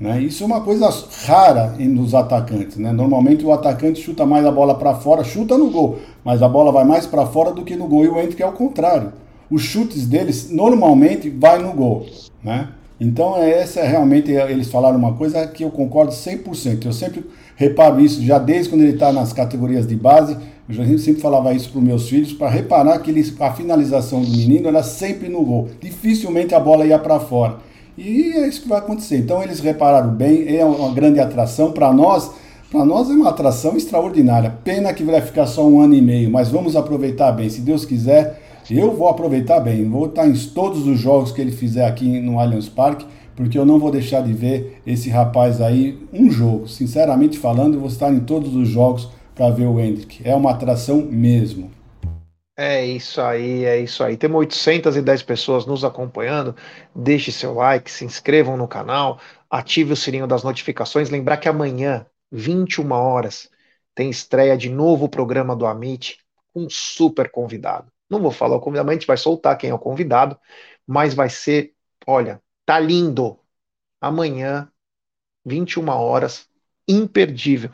Né? Isso é uma coisa rara nos atacantes. Né? Normalmente o atacante chuta mais a bola para fora, chuta no gol, mas a bola vai mais para fora do que no gol. E o Hendrick é o contrário. Os chutes deles normalmente vai no gol. Né? Então essa é realmente, eles falaram uma coisa que eu concordo 100%. Eu sempre reparo isso, já desde quando ele está nas categorias de base, eu já sempre falava isso para os meus filhos, para reparar que eles, a finalização do menino era sempre no gol. Dificilmente a bola ia para fora. E é isso que vai acontecer. Então eles repararam bem, é uma grande atração para nós. Para nós é uma atração extraordinária. Pena que vai ficar só um ano e meio, mas vamos aproveitar bem. Se Deus quiser, eu vou aproveitar bem. Vou estar em todos os jogos que ele fizer aqui no Allianz Parque, porque eu não vou deixar de ver esse rapaz aí um jogo. Sinceramente falando, eu vou estar em todos os jogos para ver o Hendrick. É uma atração mesmo. É isso aí, é isso aí. Temos 810 pessoas nos acompanhando. Deixe seu like, se inscrevam no canal, ative o sininho das notificações. Lembrar que amanhã, 21 horas, tem estreia de novo programa do Amit um super convidado. Não vou falar o convidado, a gente vai soltar quem é o convidado, mas vai ser, olha, tá lindo. Amanhã, 21 horas, imperdível.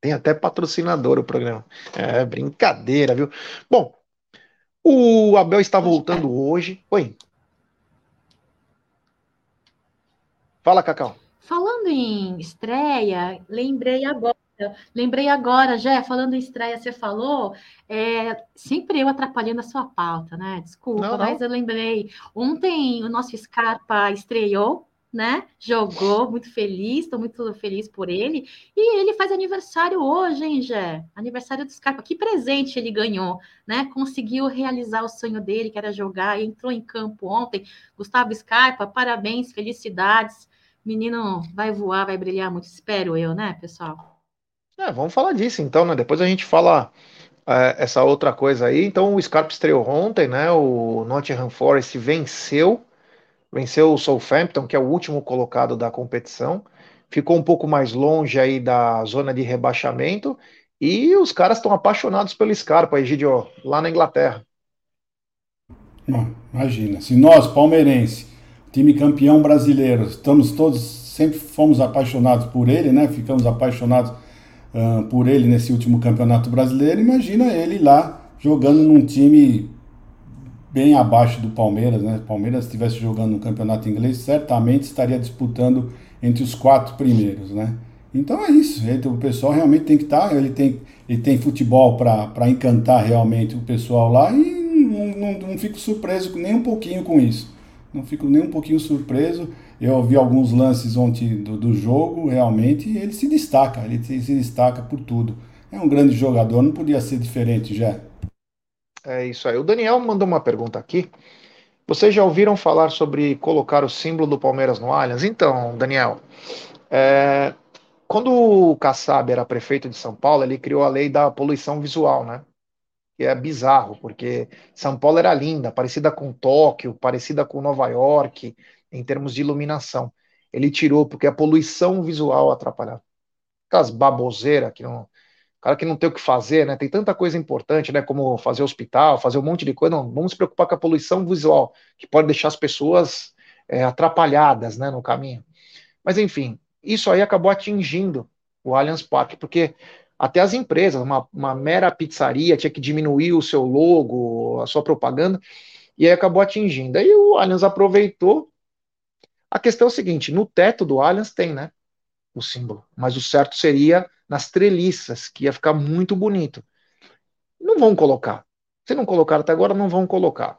Tem até patrocinador o programa. É brincadeira, viu? Bom, o Abel está voltando hoje. Oi. Fala, Cacau. Falando em estreia, lembrei agora. Lembrei agora, já falando em estreia, você falou, é, sempre eu atrapalhando a sua pauta, né? Desculpa, não, não. mas eu lembrei. Ontem o nosso Scarpa estreou né? Jogou, muito feliz, estou muito feliz por ele. E ele faz aniversário hoje, hein, Jé? Aniversário do Scarpa. Que presente ele ganhou, né? Conseguiu realizar o sonho dele, que era jogar, entrou em campo ontem. Gustavo Scarpa, parabéns, felicidades. Menino vai voar, vai brilhar muito, espero eu, né, pessoal? É, vamos falar disso então, né? Depois a gente fala é, essa outra coisa aí. Então o Scarpa estreou ontem, né? O Nottingham Forest venceu venceu o Southampton, que é o último colocado da competição, ficou um pouco mais longe aí da zona de rebaixamento, e os caras estão apaixonados pelo Scarpa, Egidio, lá na Inglaterra. imagina, se nós, palmeirense, time campeão brasileiro, estamos todos, sempre fomos apaixonados por ele, né? Ficamos apaixonados uh, por ele nesse último campeonato brasileiro, imagina ele lá jogando num time bem abaixo do Palmeiras, né? O Palmeiras estivesse jogando no campeonato inglês, certamente estaria disputando entre os quatro primeiros, né? Então é isso. O pessoal realmente tem que estar. Tá, ele tem, ele tem futebol para encantar realmente o pessoal lá e não, não, não, fico surpreso nem um pouquinho com isso. Não fico nem um pouquinho surpreso. Eu vi alguns lances ontem do, do jogo, realmente, ele se destaca. Ele se, se destaca por tudo. É um grande jogador, não podia ser diferente já. É isso aí. O Daniel mandou uma pergunta aqui. Vocês já ouviram falar sobre colocar o símbolo do Palmeiras no Allianz? Então, Daniel, é, quando o Kassab era prefeito de São Paulo, ele criou a lei da poluição visual, né? Que é bizarro, porque São Paulo era linda, parecida com Tóquio, parecida com Nova York, em termos de iluminação. Ele tirou porque a poluição visual atrapalhava. Aquelas baboseiras que não, cara que não tem o que fazer, né? Tem tanta coisa importante, né? Como fazer hospital, fazer um monte de coisa. Não, vamos se preocupar com a poluição visual, que pode deixar as pessoas é, atrapalhadas, né, no caminho. Mas enfim, isso aí acabou atingindo o Allianz Parque, porque até as empresas, uma, uma mera pizzaria tinha que diminuir o seu logo, a sua propaganda, e aí acabou atingindo. Aí o Allianz aproveitou. A questão é o seguinte: no teto do Allianz tem, né? O símbolo, mas o certo seria nas treliças, que ia ficar muito bonito. Não vão colocar. Se não colocaram até agora, não vão colocar.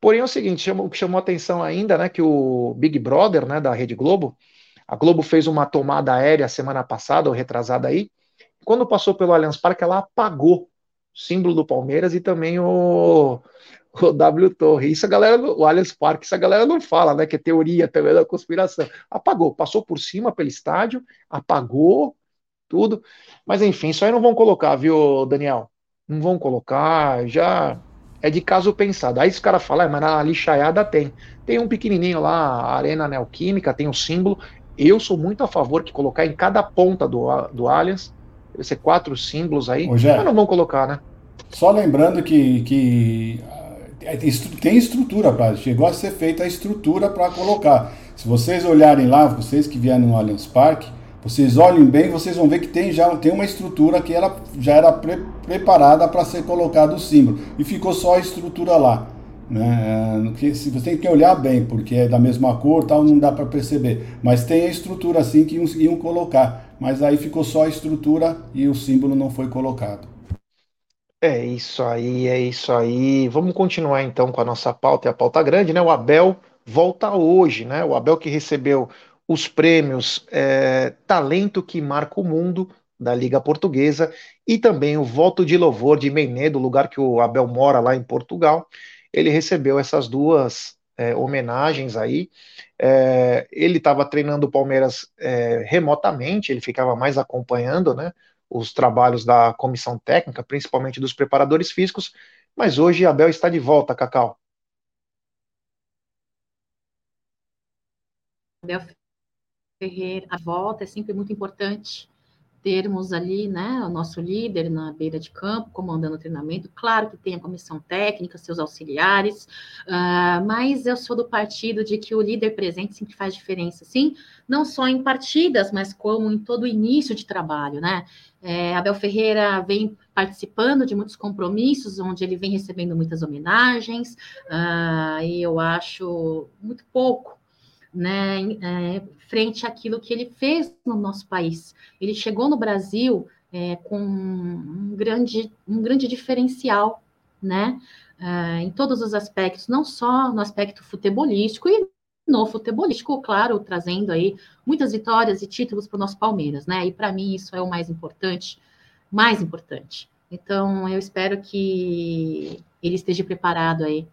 Porém, é o seguinte: o que chamou atenção ainda, né? Que o Big Brother, né, da Rede Globo, a Globo fez uma tomada aérea semana passada, ou retrasada aí. Quando passou pelo Allianz Parque, ela apagou o símbolo do Palmeiras e também o, o W Torre. Isso a galera, o Allianz Parque, isso a galera não fala, né? Que é teoria também da conspiração. Apagou, passou por cima pelo estádio, apagou tudo. Mas enfim, isso aí não vão colocar, viu, Daniel? Não vão colocar, já é de caso pensado. Aí os caras falam, é, mas na lixaiada tem. Tem um pequenininho lá, a Arena Neoquímica, tem o um símbolo. Eu sou muito a favor que colocar em cada ponta do, do Allianz, deve ser quatro símbolos aí, Ô, mas não vão colocar, né? Só lembrando que, que tem estrutura para chegou a ser feita a estrutura para colocar. Se vocês olharem lá, vocês que vieram no Allianz Parque, vocês olhem bem, vocês vão ver que tem já tem uma estrutura que ela já era pre, preparada para ser colocado o símbolo e ficou só a estrutura lá. Né? Que, se você tem que olhar bem, porque é da mesma cor, tal, não dá para perceber. Mas tem a estrutura assim que iam, iam colocar. Mas aí ficou só a estrutura e o símbolo não foi colocado. É isso aí, é isso aí. Vamos continuar então com a nossa pauta, e a pauta grande, né? O Abel volta hoje, né? O Abel que recebeu os prêmios é, Talento que Marca o Mundo da Liga Portuguesa e também o voto de louvor de Menedo, lugar que o Abel mora lá em Portugal ele recebeu essas duas é, homenagens aí. É, ele estava treinando o Palmeiras é, remotamente, ele ficava mais acompanhando né, os trabalhos da comissão técnica, principalmente dos preparadores físicos, mas hoje Abel está de volta, Cacau. Abel Ferreira, a volta é sempre muito importante termos ali, né, o nosso líder na beira de campo, comandando o treinamento. Claro que tem a comissão técnica, seus auxiliares, uh, mas eu sou do partido de que o líder presente sempre faz diferença, sim, não só em partidas, mas como em todo início de trabalho, né? É, Abel Ferreira vem participando de muitos compromissos, onde ele vem recebendo muitas homenagens, uh, e eu acho muito pouco né, é, frente àquilo que ele fez no nosso país. Ele chegou no Brasil é, com um grande, um grande diferencial, né, é, em todos os aspectos, não só no aspecto futebolístico e no futebolístico, claro, trazendo aí muitas vitórias e títulos para o nosso Palmeiras, né? E para mim isso é o mais importante, mais importante. Então eu espero que ele esteja preparado aí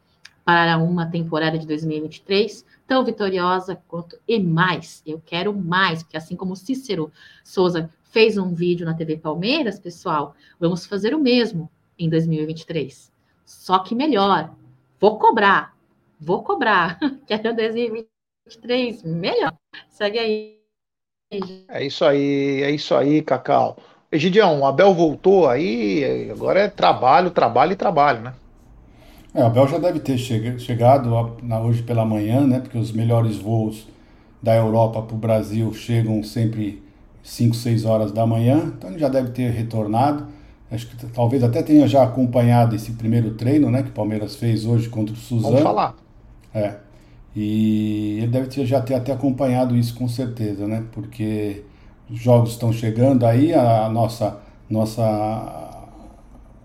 para uma temporada de 2023 tão vitoriosa quanto e mais. Eu quero mais, porque assim como Cícero Souza fez um vídeo na TV Palmeiras, pessoal, vamos fazer o mesmo em 2023. Só que melhor. Vou cobrar. Vou cobrar. Quero 2023 melhor. Segue aí. É isso aí, é isso aí, Cacau. Egidião, o Abel voltou aí, agora é trabalho, trabalho e trabalho, né? É, o Abel já deve ter chegado hoje pela manhã, né? Porque os melhores voos da Europa para o Brasil chegam sempre 5, 6 horas da manhã. Então ele já deve ter retornado. Acho que talvez até tenha já acompanhado esse primeiro treino, né? Que o Palmeiras fez hoje contra o Suzano. Vamos falar. É. E ele deve ter, já ter até acompanhado isso com certeza, né? Porque os jogos estão chegando aí, a nossa, nossa,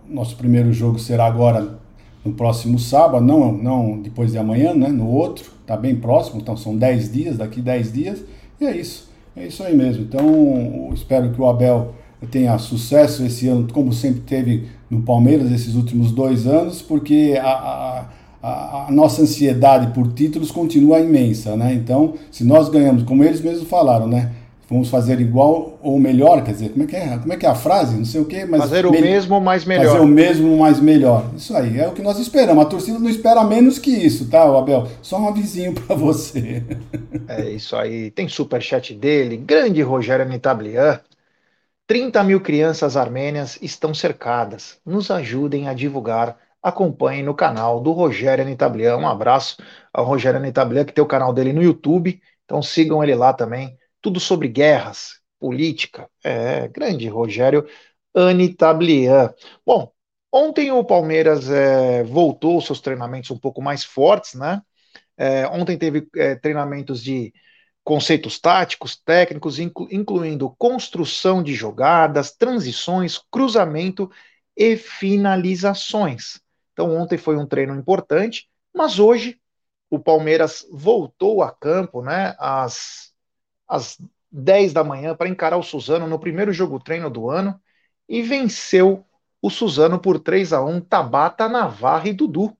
nosso primeiro jogo será agora no próximo sábado, não, não depois de amanhã, né? No outro, tá bem próximo, então são 10 dias, daqui 10 dias, e é isso. É isso aí mesmo. Então, espero que o Abel tenha sucesso esse ano, como sempre teve no Palmeiras esses últimos dois anos, porque a, a, a, a nossa ansiedade por títulos continua imensa, né? Então, se nós ganhamos, como eles mesmos falaram, né? vamos fazer igual ou melhor, quer dizer, como é que é, como é, que é a frase? Não sei o quê, mas fazer o me... mesmo, mais melhor. Fazer o mesmo, mais melhor. Isso aí é o que nós esperamos. A torcida não espera menos que isso, tá, Abel? Só um avisinho para você. É isso aí. Tem super chat dele, grande Rogério Nitablian. 30 mil crianças armênias estão cercadas. Nos ajudem a divulgar. Acompanhem no canal do Rogério Anitablian. Um abraço ao Rogério Anitablian, que tem o canal dele no YouTube. Então sigam ele lá também. Tudo sobre guerras, política. É, grande Rogério Anitablian. Bom, ontem o Palmeiras é, voltou seus treinamentos um pouco mais fortes, né? É, ontem teve é, treinamentos de conceitos táticos, técnicos, inclu incluindo construção de jogadas, transições, cruzamento e finalizações. Então, ontem foi um treino importante, mas hoje o Palmeiras voltou a campo, né, às, às 10 da manhã, para encarar o Suzano no primeiro jogo treino do ano e venceu o Suzano por 3 a 1 Tabata, Navarra e Dudu.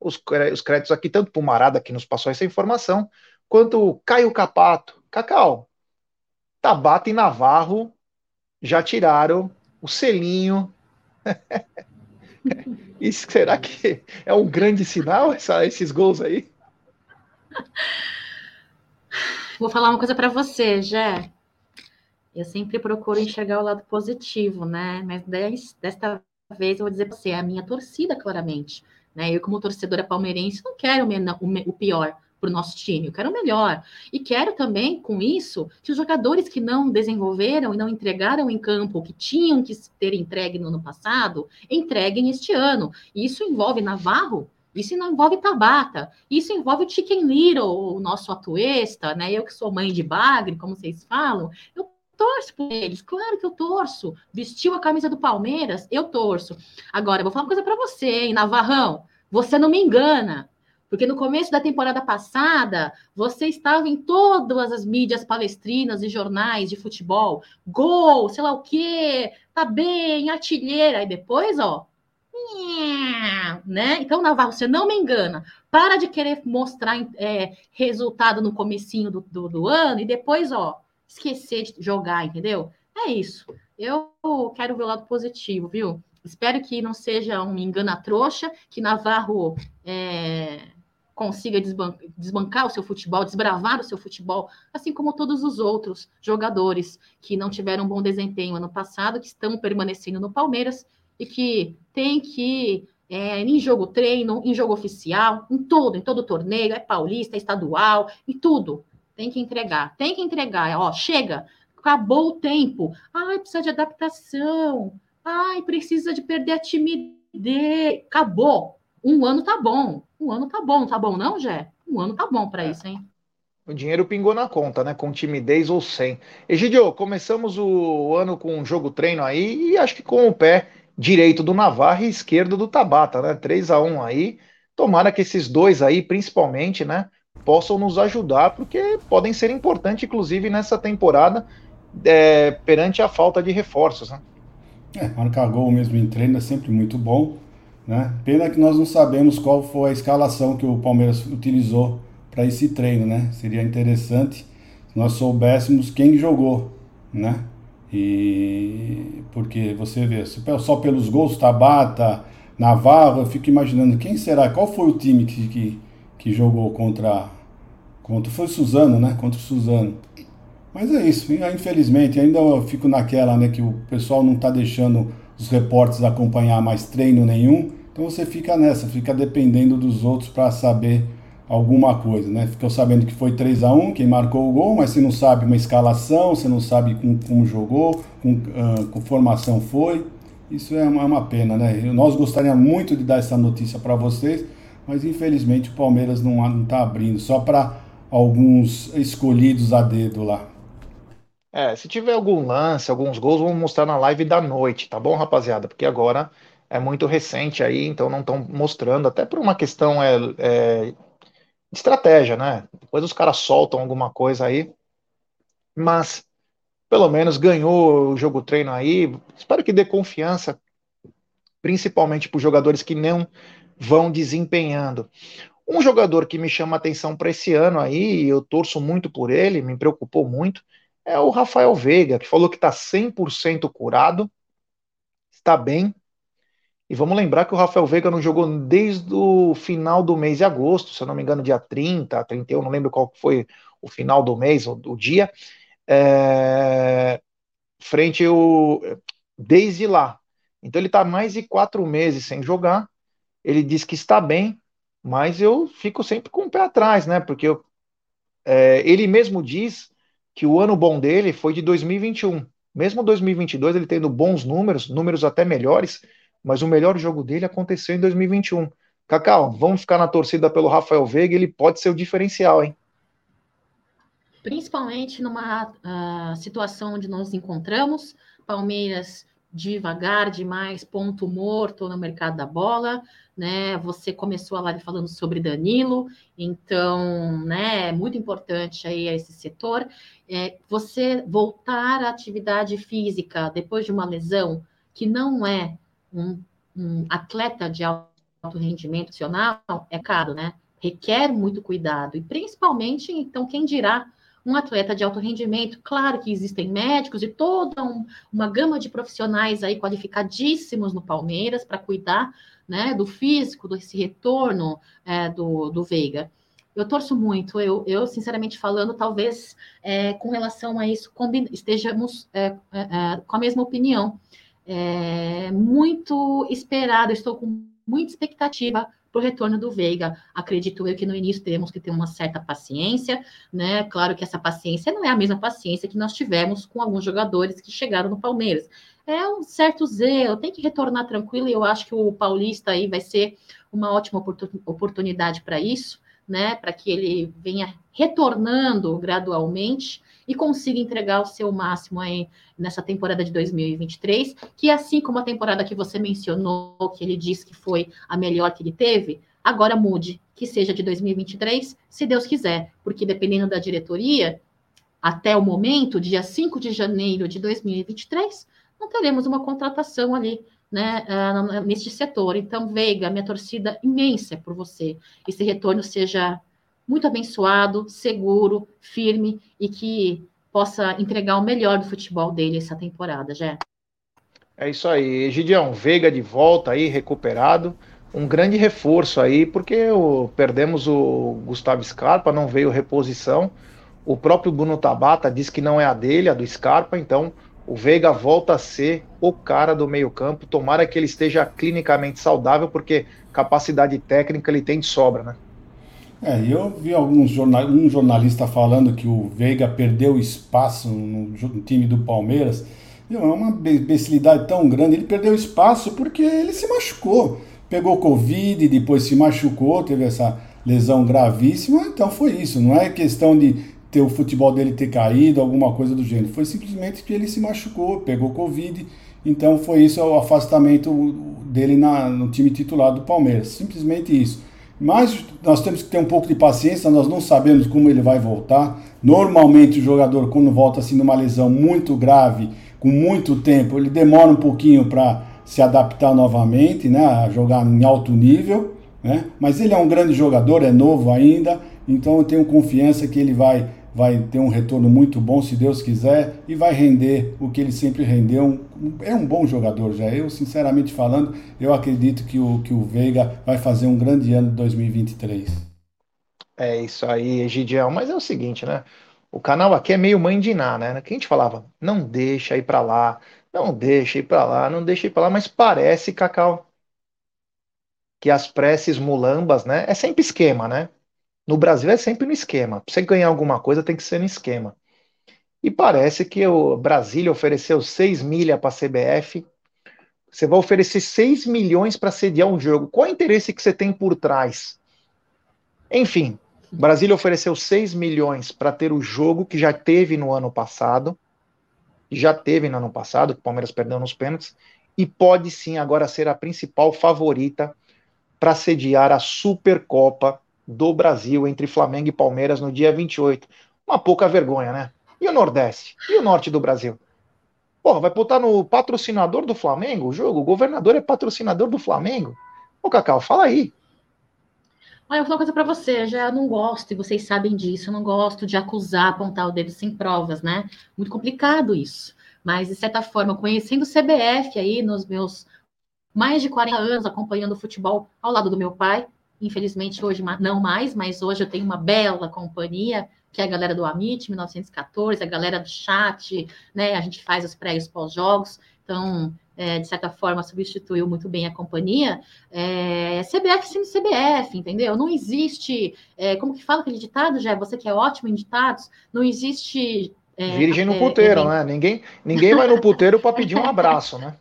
Os, os créditos aqui, tanto para o Marada, que nos passou essa informação, quanto Caio Capato. Cacau, Tabata e Navarro já tiraram o selinho. Isso, será que é um grande sinal, essa, esses gols aí? Vou falar uma coisa para você, Jé. Eu sempre procuro enxergar o lado positivo, né? Mas desta vez eu vou dizer para você, é a minha torcida, claramente. Né? Eu, como torcedora palmeirense, não quero o, o pior para o nosso time, eu quero o melhor. E quero também, com isso, que os jogadores que não desenvolveram e não entregaram em campo que tinham que ter entregue no ano passado, entreguem este ano. E isso envolve Navarro, isso não envolve Tabata, isso envolve o Chicken Little, o nosso atuesta, né? Eu que sou mãe de bagre, como vocês falam, eu torço por eles, claro que eu torço. Vestiu a camisa do Palmeiras, eu torço. Agora, eu vou falar uma coisa para você, hein, Navarrão, você não me engana. Porque no começo da temporada passada, você estava em todas as mídias palestrinas e jornais de futebol. Gol, sei lá o quê, tá bem, artilheira. E depois, ó. Né? Então, Navarro, você não me engana. Para de querer mostrar é, resultado no comecinho do, do, do ano e depois, ó, esquecer de jogar, entendeu? É isso. Eu quero ver o lado positivo, viu? Espero que não seja um engana trouxa, que Navarro é, consiga desban desbancar o seu futebol, desbravar o seu futebol, assim como todos os outros jogadores que não tiveram um bom desempenho ano passado, que estão permanecendo no Palmeiras e que tem que é, em jogo treino, em jogo oficial, em tudo, em todo torneio, é paulista, é estadual, e tudo. Tem que entregar, tem que entregar. Ó, chega, acabou o tempo. Ai, precisa de adaptação. Ai, precisa de perder a timidez. Acabou. Um ano tá bom. Um ano tá bom, tá bom, não, Jé? Um ano tá bom para é. isso, hein? O dinheiro pingou na conta, né? Com timidez ou sem. Egidio, começamos o ano com um jogo treino aí e acho que com o pé direito do Navarra e esquerdo do Tabata, né? 3 a 1 aí. Tomara que esses dois aí, principalmente, né, possam nos ajudar, porque podem ser importantes, inclusive, nessa temporada, é, perante a falta de reforços, né? É, marcar gol mesmo em treino é sempre muito bom. Né? Pena que nós não sabemos qual foi a escalação que o Palmeiras utilizou para esse treino, né? Seria interessante se nós soubéssemos quem jogou, né? E porque você vê, só pelos gols, Tabata, Navarro, eu fico imaginando quem será, qual foi o time que, que, que jogou contra contra foi o Suzano, né? Contra o Suzano. Mas é isso, infelizmente, ainda eu fico naquela, né, que o pessoal não está deixando os repórteres acompanhar mais treino nenhum. Então você fica nessa, fica dependendo dos outros para saber alguma coisa, né? Ficou sabendo que foi 3 a 1 quem marcou o gol, mas você não sabe uma escalação, você não sabe com, como jogou, com, uh, com formação foi. Isso é uma, é uma pena, né? Nós gostaríamos muito de dar essa notícia para vocês, mas infelizmente o Palmeiras não está abrindo, só para alguns escolhidos a dedo lá. É, se tiver algum lance, alguns gols, vamos mostrar na live da noite, tá bom, rapaziada? Porque agora é muito recente aí, então não estão mostrando, até por uma questão é, é, estratégia, né? Depois os caras soltam alguma coisa aí, mas pelo menos ganhou o jogo treino aí. Espero que dê confiança, principalmente para os jogadores que não vão desempenhando. Um jogador que me chama atenção para esse ano aí, eu torço muito por ele, me preocupou muito, é o Rafael Veiga, que falou que está 100% curado, está bem, e vamos lembrar que o Rafael Veiga não jogou desde o final do mês de agosto, se eu não me engano, dia 30, 31, não lembro qual foi o final do mês, o, o dia. É... frente o desde lá. Então ele está mais de quatro meses sem jogar. Ele diz que está bem, mas eu fico sempre com o pé atrás, né? Porque eu, é, ele mesmo diz que o ano bom dele foi de 2021. Mesmo 2022 ele tendo bons números, números até melhores, mas o melhor jogo dele aconteceu em 2021. Cacau, vamos ficar na torcida pelo Rafael Veiga, ele pode ser o diferencial, hein? Principalmente numa uh, situação onde nós encontramos, Palmeiras devagar demais, ponto morto no mercado da bola, né? Você começou a live falando sobre Danilo, então, né, é muito importante aí esse setor. É, você voltar à atividade física depois de uma lesão que não é um, um atleta de alto rendimento profissional é caro, né? Requer muito cuidado, e principalmente, então, quem dirá um atleta de alto rendimento. Claro que existem médicos e toda um, uma gama de profissionais aí qualificadíssimos no Palmeiras para cuidar né, do físico, desse retorno é, do, do Veiga. Eu torço muito, eu, eu sinceramente falando, talvez é, com relação a isso estejamos é, é, é, com a mesma opinião. É, muito esperado, estou com muita expectativa para o retorno do Veiga. Acredito eu que no início teremos que ter uma certa paciência, né? Claro que essa paciência não é a mesma paciência que nós tivemos com alguns jogadores que chegaram no Palmeiras. É um certo zelo, tem que retornar tranquilo, e eu acho que o Paulista aí vai ser uma ótima oportunidade para isso, né? Para que ele venha retornando gradualmente e consiga entregar o seu máximo aí nessa temporada de 2023, que assim como a temporada que você mencionou, que ele disse que foi a melhor que ele teve, agora mude, que seja de 2023, se Deus quiser, porque dependendo da diretoria, até o momento, dia 5 de janeiro de 2023, não teremos uma contratação ali né, uh, neste setor. Então, Veiga, minha torcida imensa por você. Esse retorno seja muito abençoado, seguro, firme e que possa entregar o melhor do futebol dele essa temporada, já. É isso aí, Gideão, Veiga de volta aí, recuperado, um grande reforço aí, porque o, perdemos o Gustavo Scarpa, não veio reposição, o próprio Bruno Tabata disse que não é a dele, a do Scarpa, então o Veiga volta a ser o cara do meio campo, tomara que ele esteja clinicamente saudável, porque capacidade técnica ele tem de sobra, né? É, eu vi alguns jornal, um jornalista falando que o Veiga perdeu espaço no, no time do Palmeiras. Meu, é uma imbecilidade tão grande. Ele perdeu espaço porque ele se machucou. Pegou Covid, depois se machucou, teve essa lesão gravíssima. Então foi isso. Não é questão de ter o futebol dele ter caído, alguma coisa do gênero. Foi simplesmente que ele se machucou, pegou Covid. Então foi isso o afastamento dele na, no time titular do Palmeiras. Simplesmente isso. Mas nós temos que ter um pouco de paciência, nós não sabemos como ele vai voltar. Normalmente o jogador, quando volta assim numa lesão muito grave, com muito tempo, ele demora um pouquinho para se adaptar novamente, né, a jogar em alto nível. Né? Mas ele é um grande jogador, é novo ainda, então eu tenho confiança que ele vai vai ter um retorno muito bom, se Deus quiser, e vai render o que ele sempre rendeu. É um bom jogador já. Eu, sinceramente falando, eu acredito que o, que o Veiga vai fazer um grande ano de 2023. É isso aí, Egidião. Mas é o seguinte, né? O canal aqui é meio mãe de Iná, né? Que a gente falava, não deixa ir para lá, não deixa ir para lá, não deixa ir para lá, mas parece, Cacau, que as preces mulambas, né? É sempre esquema, né? No Brasil é sempre no esquema. Para você ganhar alguma coisa tem que ser no esquema. E parece que o Brasília ofereceu 6 milha para a CBF. Você vai oferecer 6 milhões para sediar um jogo. Qual é o interesse que você tem por trás? Enfim, Brasília ofereceu 6 milhões para ter o jogo que já teve no ano passado. Já teve no ano passado, que o Palmeiras perdeu nos pênaltis. E pode sim agora ser a principal favorita para sediar a Supercopa do Brasil entre Flamengo e Palmeiras no dia 28. Uma pouca vergonha, né? E o Nordeste? E o Norte do Brasil? Porra, vai botar no patrocinador do Flamengo o jogo? O governador é patrocinador do Flamengo? Ô, Cacau, fala aí. Olha, eu vou falar uma coisa para você, eu já não gosto, e vocês sabem disso, eu não gosto de acusar, apontar o dedo sem provas, né? Muito complicado isso. Mas, de certa forma, conhecendo o CBF aí nos meus mais de 40 anos acompanhando o futebol ao lado do meu pai, Infelizmente, hoje não mais, mas hoje eu tenho uma bela companhia, que é a galera do Amit 1914, a galera do chat, né? A gente faz os pré e os pós-jogos, então, é, de certa forma, substituiu muito bem a companhia. É, CBF sendo CBF, entendeu? Não existe, é, como que fala aquele ditado, já? Você que é ótimo em ditados, não existe é, Virgem no é, puteiro, é, né? Ninguém, ninguém vai no puteiro para pedir um abraço, né?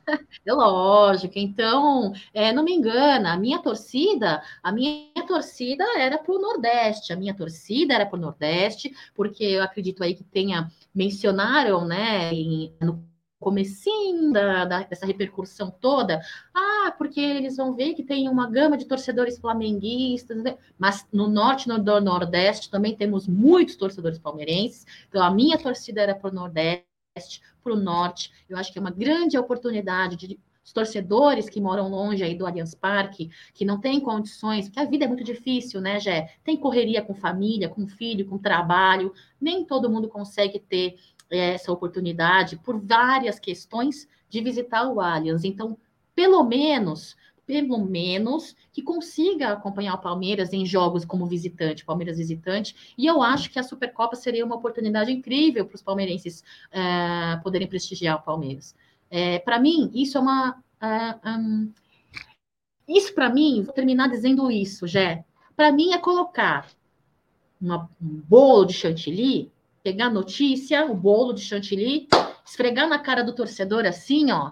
É lógico. Então, é, não me engana, a minha torcida, a minha torcida era para o Nordeste, a minha torcida era para o Nordeste, porque eu acredito aí que tenha mencionaram, né, em, no comecinho da, da, dessa repercussão toda, ah, porque eles vão ver que tem uma gama de torcedores flamenguistas, né? mas no norte no nordeste também temos muitos torcedores palmeirenses, então a minha torcida era para o nordeste, para o norte, eu acho que é uma grande oportunidade de os torcedores que moram longe aí do Allianz Parque, que não têm condições, porque a vida é muito difícil, né, Jé? Tem correria com família, com filho, com trabalho, nem todo mundo consegue ter essa oportunidade por várias questões de visitar o Allianz. Então, pelo menos, pelo menos que consiga acompanhar o Palmeiras em jogos como visitante, Palmeiras visitante. E eu acho que a Supercopa seria uma oportunidade incrível para os palmeirenses é, poderem prestigiar o Palmeiras. É, para mim, isso é uma. Uh, um, isso para mim, vou terminar dizendo isso, Jé. Para mim é colocar uma, um bolo de chantilly pegar a notícia, o bolo de chantilly, esfregar na cara do torcedor assim, ó,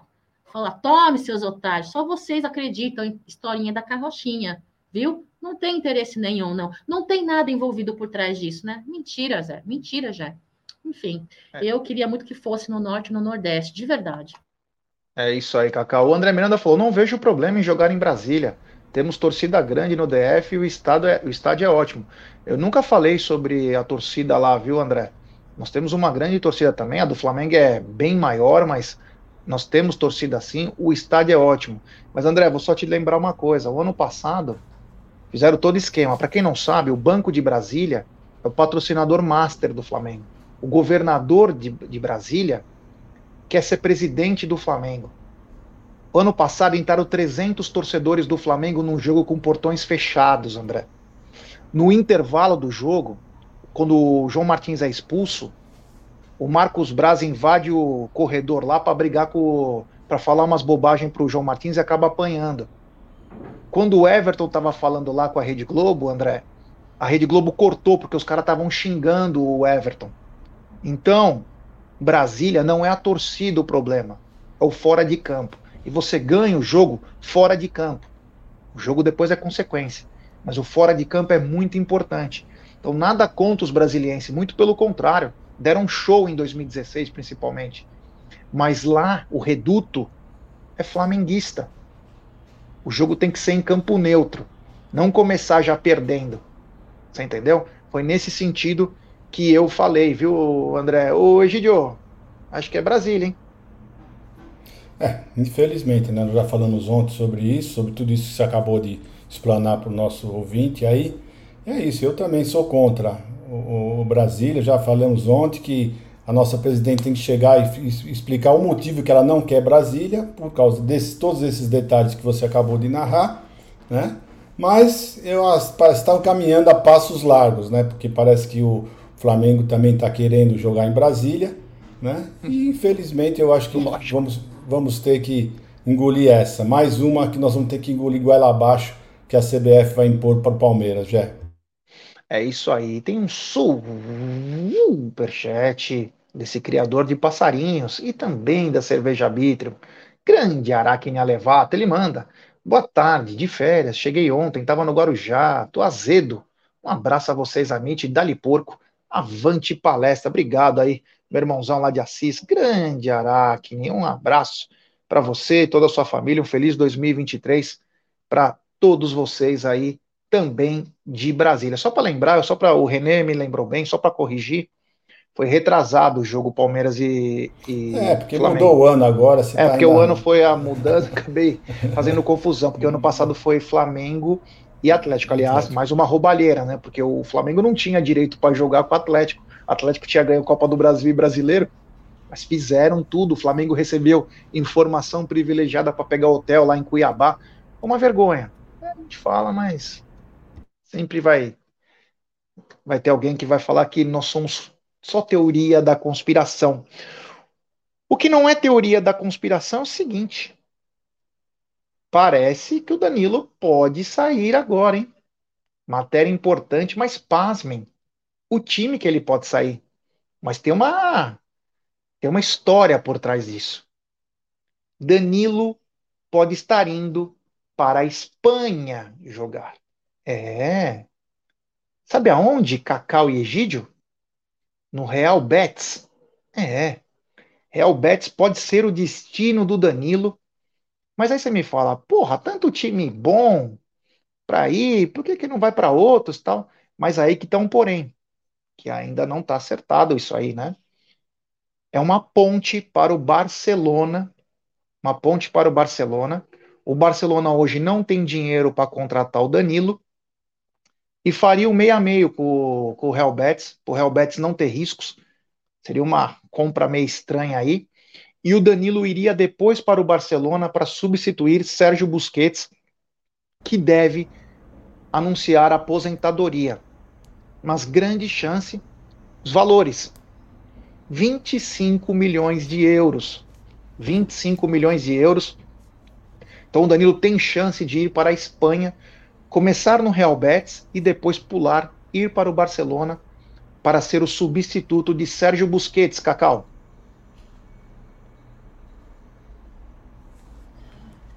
falar: tome, seus otários, só vocês acreditam em historinha da carrochinha, viu? Não tem interesse nenhum, não. Não tem nada envolvido por trás disso, né? Mentira, Zé. Mentira, Zé. Enfim, é. eu queria muito que fosse no norte e no nordeste, de verdade. É isso aí, Cacau. O André Miranda falou: não vejo problema em jogar em Brasília. Temos torcida grande no DF e o, estado é, o estádio é ótimo. Eu nunca falei sobre a torcida lá, viu, André? Nós temos uma grande torcida também, a do Flamengo é bem maior, mas nós temos torcida assim, o estádio é ótimo. Mas André, vou só te lembrar uma coisa, o ano passado fizeram todo esquema. Para quem não sabe, o Banco de Brasília é o patrocinador master do Flamengo. O governador de, de Brasília quer ser presidente do Flamengo. Ano passado entraram 300 torcedores do Flamengo num jogo com portões fechados, André. No intervalo do jogo, quando o João Martins é expulso, o Marcos Braz invade o corredor lá para brigar com para falar umas bobagens pro João Martins e acaba apanhando. Quando o Everton tava falando lá com a Rede Globo, André, a Rede Globo cortou porque os caras estavam xingando o Everton. Então, Brasília não é a torcida o problema, é o fora de campo. E você ganha o jogo fora de campo. O jogo depois é consequência, mas o fora de campo é muito importante. Então, nada contra os brasilienses, muito pelo contrário. Deram um show em 2016, principalmente. Mas lá, o reduto é flamenguista. O jogo tem que ser em campo neutro. Não começar já perdendo. Você entendeu? Foi nesse sentido que eu falei, viu, André? Ô, Egidio, acho que é Brasília, hein? É, infelizmente, né? Nós já falamos ontem sobre isso, sobre tudo isso que você acabou de explanar para o nosso ouvinte aí. É isso, eu também sou contra o, o Brasília. Já falamos ontem que a nossa presidente tem que chegar e, explicar o motivo que ela não quer Brasília, por causa de todos esses detalhes que você acabou de narrar, né? Mas eu estão caminhando a passos largos, né? Porque parece que o Flamengo também está querendo jogar em Brasília, né? E infelizmente eu acho que vamos, vamos ter que engolir essa. Mais uma que nós vamos ter que engolir goela abaixo que a CBF vai impor para o Palmeiras, já. É isso aí. Tem um superchat desse criador de passarinhos e também da cerveja Arbítrio. Grande Aracne Alevato, ele manda. Boa tarde, de férias, cheguei ontem, tava no Guarujá, tô azedo. Um abraço a vocês, Amit, Dali Porco, avante palestra. Obrigado aí, meu irmãozão lá de Assis. Grande Aracne, um abraço para você e toda a sua família. Um feliz 2023 para todos vocês aí também de Brasília. Só para lembrar, só para o René me lembrou bem, só para corrigir, foi retrasado o jogo Palmeiras e, e É, porque Flamengo. mudou o ano agora. é, tá porque o ano foi a mudança, acabei fazendo confusão, porque o ano passado foi Flamengo e Atlético, aliás, mais uma roubalheira, né? Porque o Flamengo não tinha direito para jogar com o Atlético. O Atlético tinha ganho Copa do Brasil e Brasileiro, mas fizeram tudo. O Flamengo recebeu informação privilegiada para pegar hotel lá em Cuiabá. Uma vergonha. É, a gente fala, mas sempre vai vai ter alguém que vai falar que nós somos só teoria da conspiração. O que não é teoria da conspiração é o seguinte: parece que o Danilo pode sair agora, hein? Matéria importante, mas pasmem, o time que ele pode sair. Mas tem uma tem uma história por trás disso. Danilo pode estar indo para a Espanha jogar. É. Sabe aonde Cacau e Egídio? No Real Betis. É. Real Betis pode ser o destino do Danilo. Mas aí você me fala, porra, tanto time bom para ir, por que, que não vai para outros tal? Mas aí que tá um porém, que ainda não está acertado isso aí, né? É uma ponte para o Barcelona, uma ponte para o Barcelona. O Barcelona hoje não tem dinheiro para contratar o Danilo e faria o meio a meio com, o Real Betis, para o Real Betis não ter riscos. Seria uma compra meio estranha aí. E o Danilo iria depois para o Barcelona para substituir Sérgio Busquets, que deve anunciar aposentadoria. Mas grande chance, os valores: 25 milhões de euros. 25 milhões de euros. Então o Danilo tem chance de ir para a Espanha, começar no Real Betis e depois pular, ir para o Barcelona para ser o substituto de Sérgio Busquets, Cacau.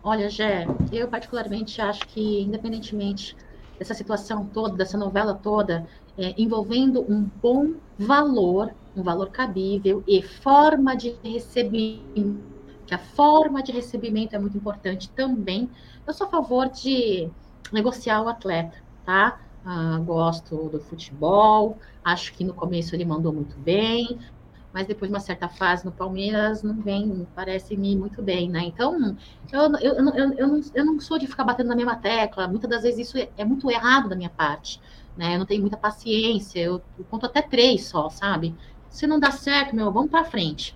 Olha, Gé, eu particularmente acho que, independentemente dessa situação toda, dessa novela toda, é, envolvendo um bom valor, um valor cabível e forma de recebimento, que a forma de recebimento é muito importante também. Eu sou a favor de negociar o atleta, tá? Ah, gosto do futebol, acho que no começo ele mandou muito bem, mas depois de uma certa fase no Palmeiras não vem, parece-me muito bem, né? Então, eu, eu, eu, eu, não, eu não sou de ficar batendo na mesma tecla, muitas das vezes isso é, é muito errado da minha parte, né? Eu não tenho muita paciência, eu, eu conto até três só, sabe? Se não dá certo, meu, vamos para frente.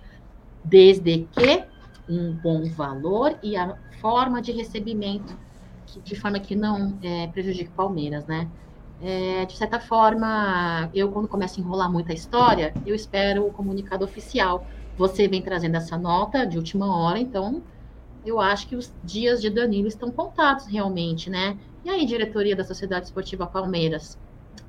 Desde que um bom valor e a forma de recebimento, que, de forma que não é, prejudique o Palmeiras, né? é, de certa forma, eu quando começo a enrolar muito a história, eu espero o comunicado oficial. Você vem trazendo essa nota de última hora, então eu acho que os dias de Danilo estão contados realmente, né? E aí, diretoria da Sociedade Esportiva Palmeiras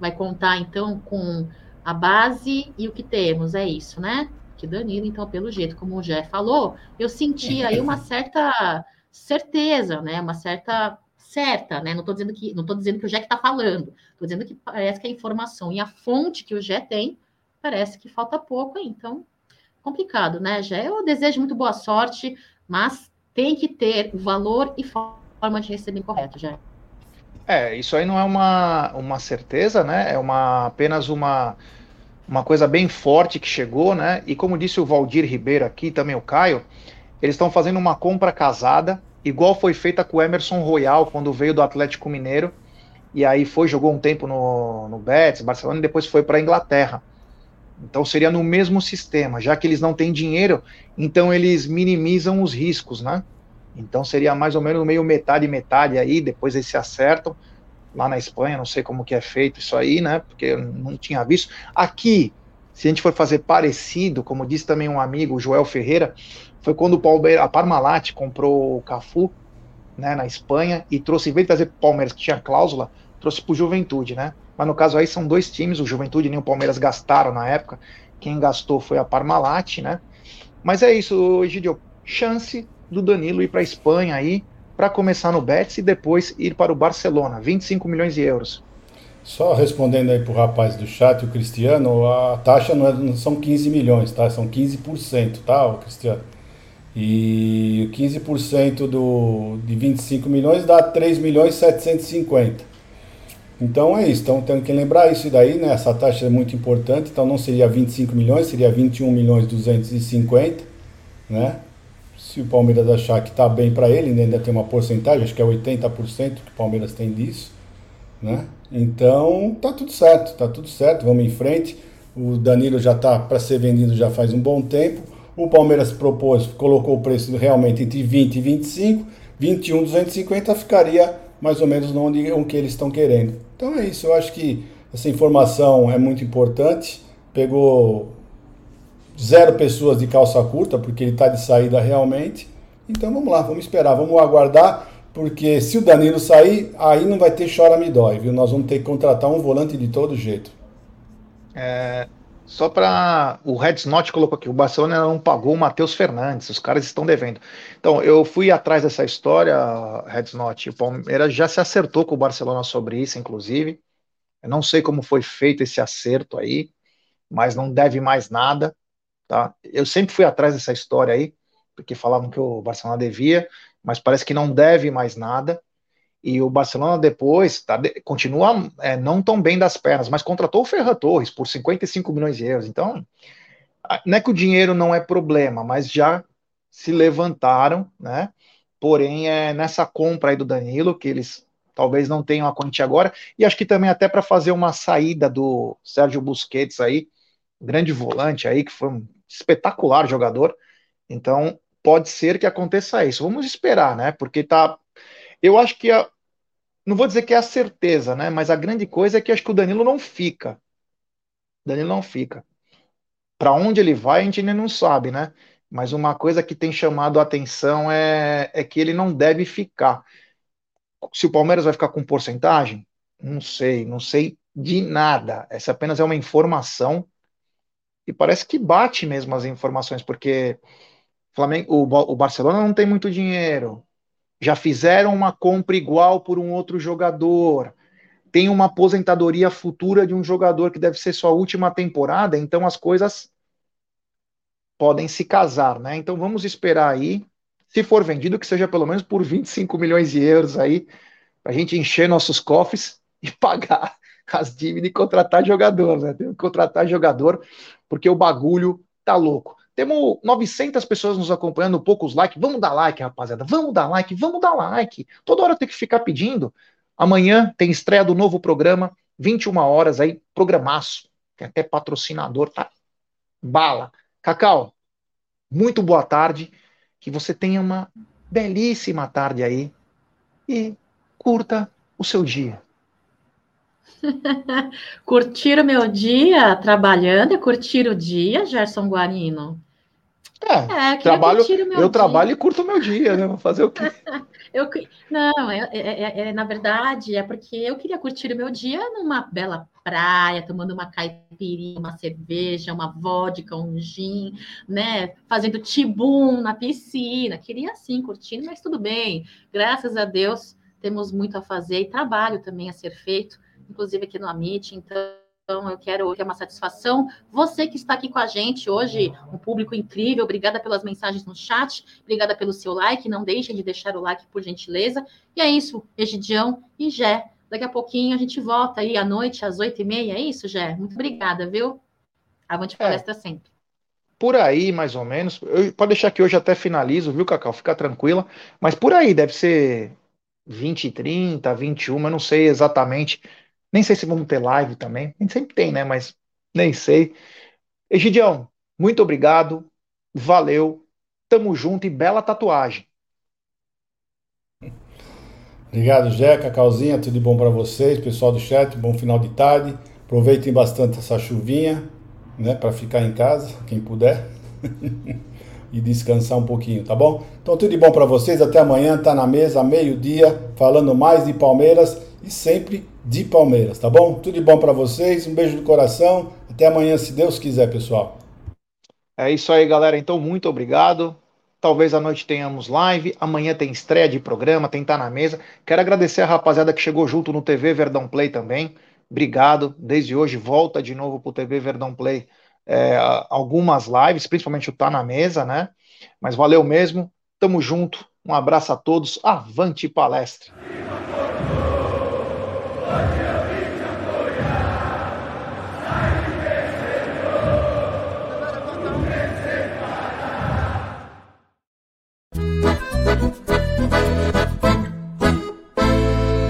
vai contar então com a base e o que temos, é isso, né? Que Danilo, então, pelo jeito como o Jé falou, eu senti aí uma certa certeza, né? Uma certa certa, né? Não estou dizendo que não tô dizendo que o Jack está falando, estou dizendo que parece que a informação e a fonte que o Jé tem parece que falta pouco, então complicado, né, Jé? Eu desejo muito boa sorte, mas tem que ter valor e forma de receber correto, Jé. É, isso aí não é uma, uma certeza, né? É uma apenas uma uma coisa bem forte que chegou, né? E como disse o Valdir Ribeiro aqui, também o Caio, eles estão fazendo uma compra casada igual foi feita com o Emerson Royal quando veio do Atlético Mineiro e aí foi jogou um tempo no, no Betis, Barcelona e depois foi para a Inglaterra. Então seria no mesmo sistema, já que eles não têm dinheiro, então eles minimizam os riscos, né? Então seria mais ou menos meio metade metade aí, depois eles se acertam lá na Espanha, não sei como que é feito isso aí, né? Porque eu não tinha visto. Aqui, se a gente for fazer parecido, como disse também um amigo, o Joel Ferreira, foi quando o Palmeiras, a Parmalat comprou o Cafu, né, na Espanha, e trouxe, em vez de trazer o Palmeiras, que tinha cláusula, trouxe para o Juventude, né? Mas no caso aí são dois times, o Juventude nem o Palmeiras gastaram na época, quem gastou foi a Parmalat, né? Mas é isso, Egidio, chance do Danilo ir para a Espanha aí, para começar no Betis e depois ir para o Barcelona, 25 milhões de euros. Só respondendo aí para o rapaz do chat, o Cristiano, a taxa não, é, não são 15 milhões, tá? São 15%, tá, Cristiano? E 15% do, de 25 milhões dá 3 milhões 750. Então é isso, então tem que lembrar isso daí, né? Essa taxa é muito importante, então não seria 25 milhões, seria 21 milhões 250, né? Se o Palmeiras achar que está bem para ele, né? ainda tem uma porcentagem, acho que é 80% que o Palmeiras tem disso, né? Então tá tudo certo, tá tudo certo, vamos em frente. O Danilo já está para ser vendido já faz um bom tempo. O Palmeiras propôs, colocou o preço realmente entre 20 e 25, 21, 250 ficaria mais ou menos onde, onde eles estão querendo. Então é isso, eu acho que Essa informação é muito importante. Pegou zero pessoas de calça curta, porque ele está de saída realmente. Então vamos lá, vamos esperar, vamos aguardar, porque se o Danilo sair, aí não vai ter chora me dói, viu? Nós vamos ter que contratar um volante de todo jeito. É, só para o Red Snot colocou aqui, o Barcelona não pagou o Matheus Fernandes, os caras estão devendo. Então, eu fui atrás dessa história, Red Snot, o Palmeiras já se acertou com o Barcelona sobre isso, inclusive. Eu não sei como foi feito esse acerto aí, mas não deve mais nada, tá? Eu sempre fui atrás dessa história aí, porque falavam que o Barcelona devia, mas parece que não deve mais nada. E o Barcelona depois tá, continua é, não tão bem das pernas, mas contratou o Ferran Torres por 55 milhões de euros. Então, não é que o dinheiro não é problema, mas já se levantaram, né? Porém, é nessa compra aí do Danilo, que eles talvez não tenham a quantia agora, e acho que também até para fazer uma saída do Sérgio Busquets aí, grande volante aí, que foi um espetacular jogador. Então, pode ser que aconteça isso. Vamos esperar, né? Porque tá. Eu acho que a, não vou dizer que é a certeza, né? Mas a grande coisa é que acho que o Danilo não fica. Danilo não fica. Para onde ele vai, a gente ainda não sabe, né? Mas uma coisa que tem chamado a atenção é, é que ele não deve ficar. Se o Palmeiras vai ficar com porcentagem, não sei, não sei de nada. Essa apenas é uma informação e parece que bate mesmo as informações, porque Flamengo, o, o Barcelona não tem muito dinheiro, já fizeram uma compra igual por um outro jogador, tem uma aposentadoria futura de um jogador que deve ser sua última temporada, então as coisas podem se casar, né? Então vamos esperar aí, se for vendido, que seja pelo menos por 25 milhões de euros aí, para a gente encher nossos cofres e pagar as dívidas e contratar jogador, né? Tem que contratar jogador, porque o bagulho tá louco. Temos 900 pessoas nos acompanhando, poucos likes. Vamos dar like, rapaziada. Vamos dar like, vamos dar like. Toda hora tem que ficar pedindo. Amanhã tem estreia do novo programa, 21 horas aí, programaço. Tem até patrocinador, tá? Bala. Cacau, muito boa tarde. Que você tenha uma belíssima tarde aí. E curta o seu dia. curtir o meu dia trabalhando e curtir o dia, Gerson Guarino? É, é trabalho, eu dia. trabalho e curto o meu dia, né? Vou fazer o quê? eu, não, é, é, é, é, na verdade, é porque eu queria curtir o meu dia numa bela praia, tomando uma caipirinha, uma cerveja, uma vodka, um gin, né? Fazendo tibum na piscina. Queria assim, curtindo, mas tudo bem. Graças a Deus, temos muito a fazer e trabalho também a ser feito inclusive aqui no Amit. Então, eu quero que é uma satisfação. Você que está aqui com a gente hoje, um público incrível, obrigada pelas mensagens no chat, obrigada pelo seu like. Não deixem de deixar o like, por gentileza. E é isso, Egidião e Gé. Daqui a pouquinho a gente volta aí à noite, às oito e meia. É isso, Gé? Muito obrigada, viu? Avante é. palestra é. sempre. Por aí, mais ou menos. Eu, pode deixar que hoje até finalizo, viu, Cacau? Fica tranquila. Mas por aí, deve ser 20 30, 21, eu não sei exatamente nem sei se vamos ter live também. A gente sempre tem, né? Mas nem sei. Egidião, muito obrigado. Valeu. Tamo junto e bela tatuagem. Obrigado, Jeca, Calzinha, tudo de bom para vocês, pessoal do chat, bom final de tarde. Aproveitem bastante essa chuvinha, né, para ficar em casa, quem puder. e descansar um pouquinho, tá bom? Então tudo de bom para vocês, até amanhã, tá na mesa, meio-dia, falando mais de Palmeiras e sempre de Palmeiras, tá bom? Tudo de bom para vocês, um beijo no coração. Até amanhã, se Deus quiser, pessoal. É isso aí, galera. Então, muito obrigado. Talvez à noite tenhamos live. Amanhã tem estreia de programa, tem Tá na Mesa. Quero agradecer a rapaziada que chegou junto no TV Verdão Play também. Obrigado. Desde hoje, volta de novo pro TV Verdão Play é, algumas lives, principalmente o Tá na Mesa, né? Mas valeu mesmo. Tamo junto. Um abraço a todos. Avante palestra. Yeah.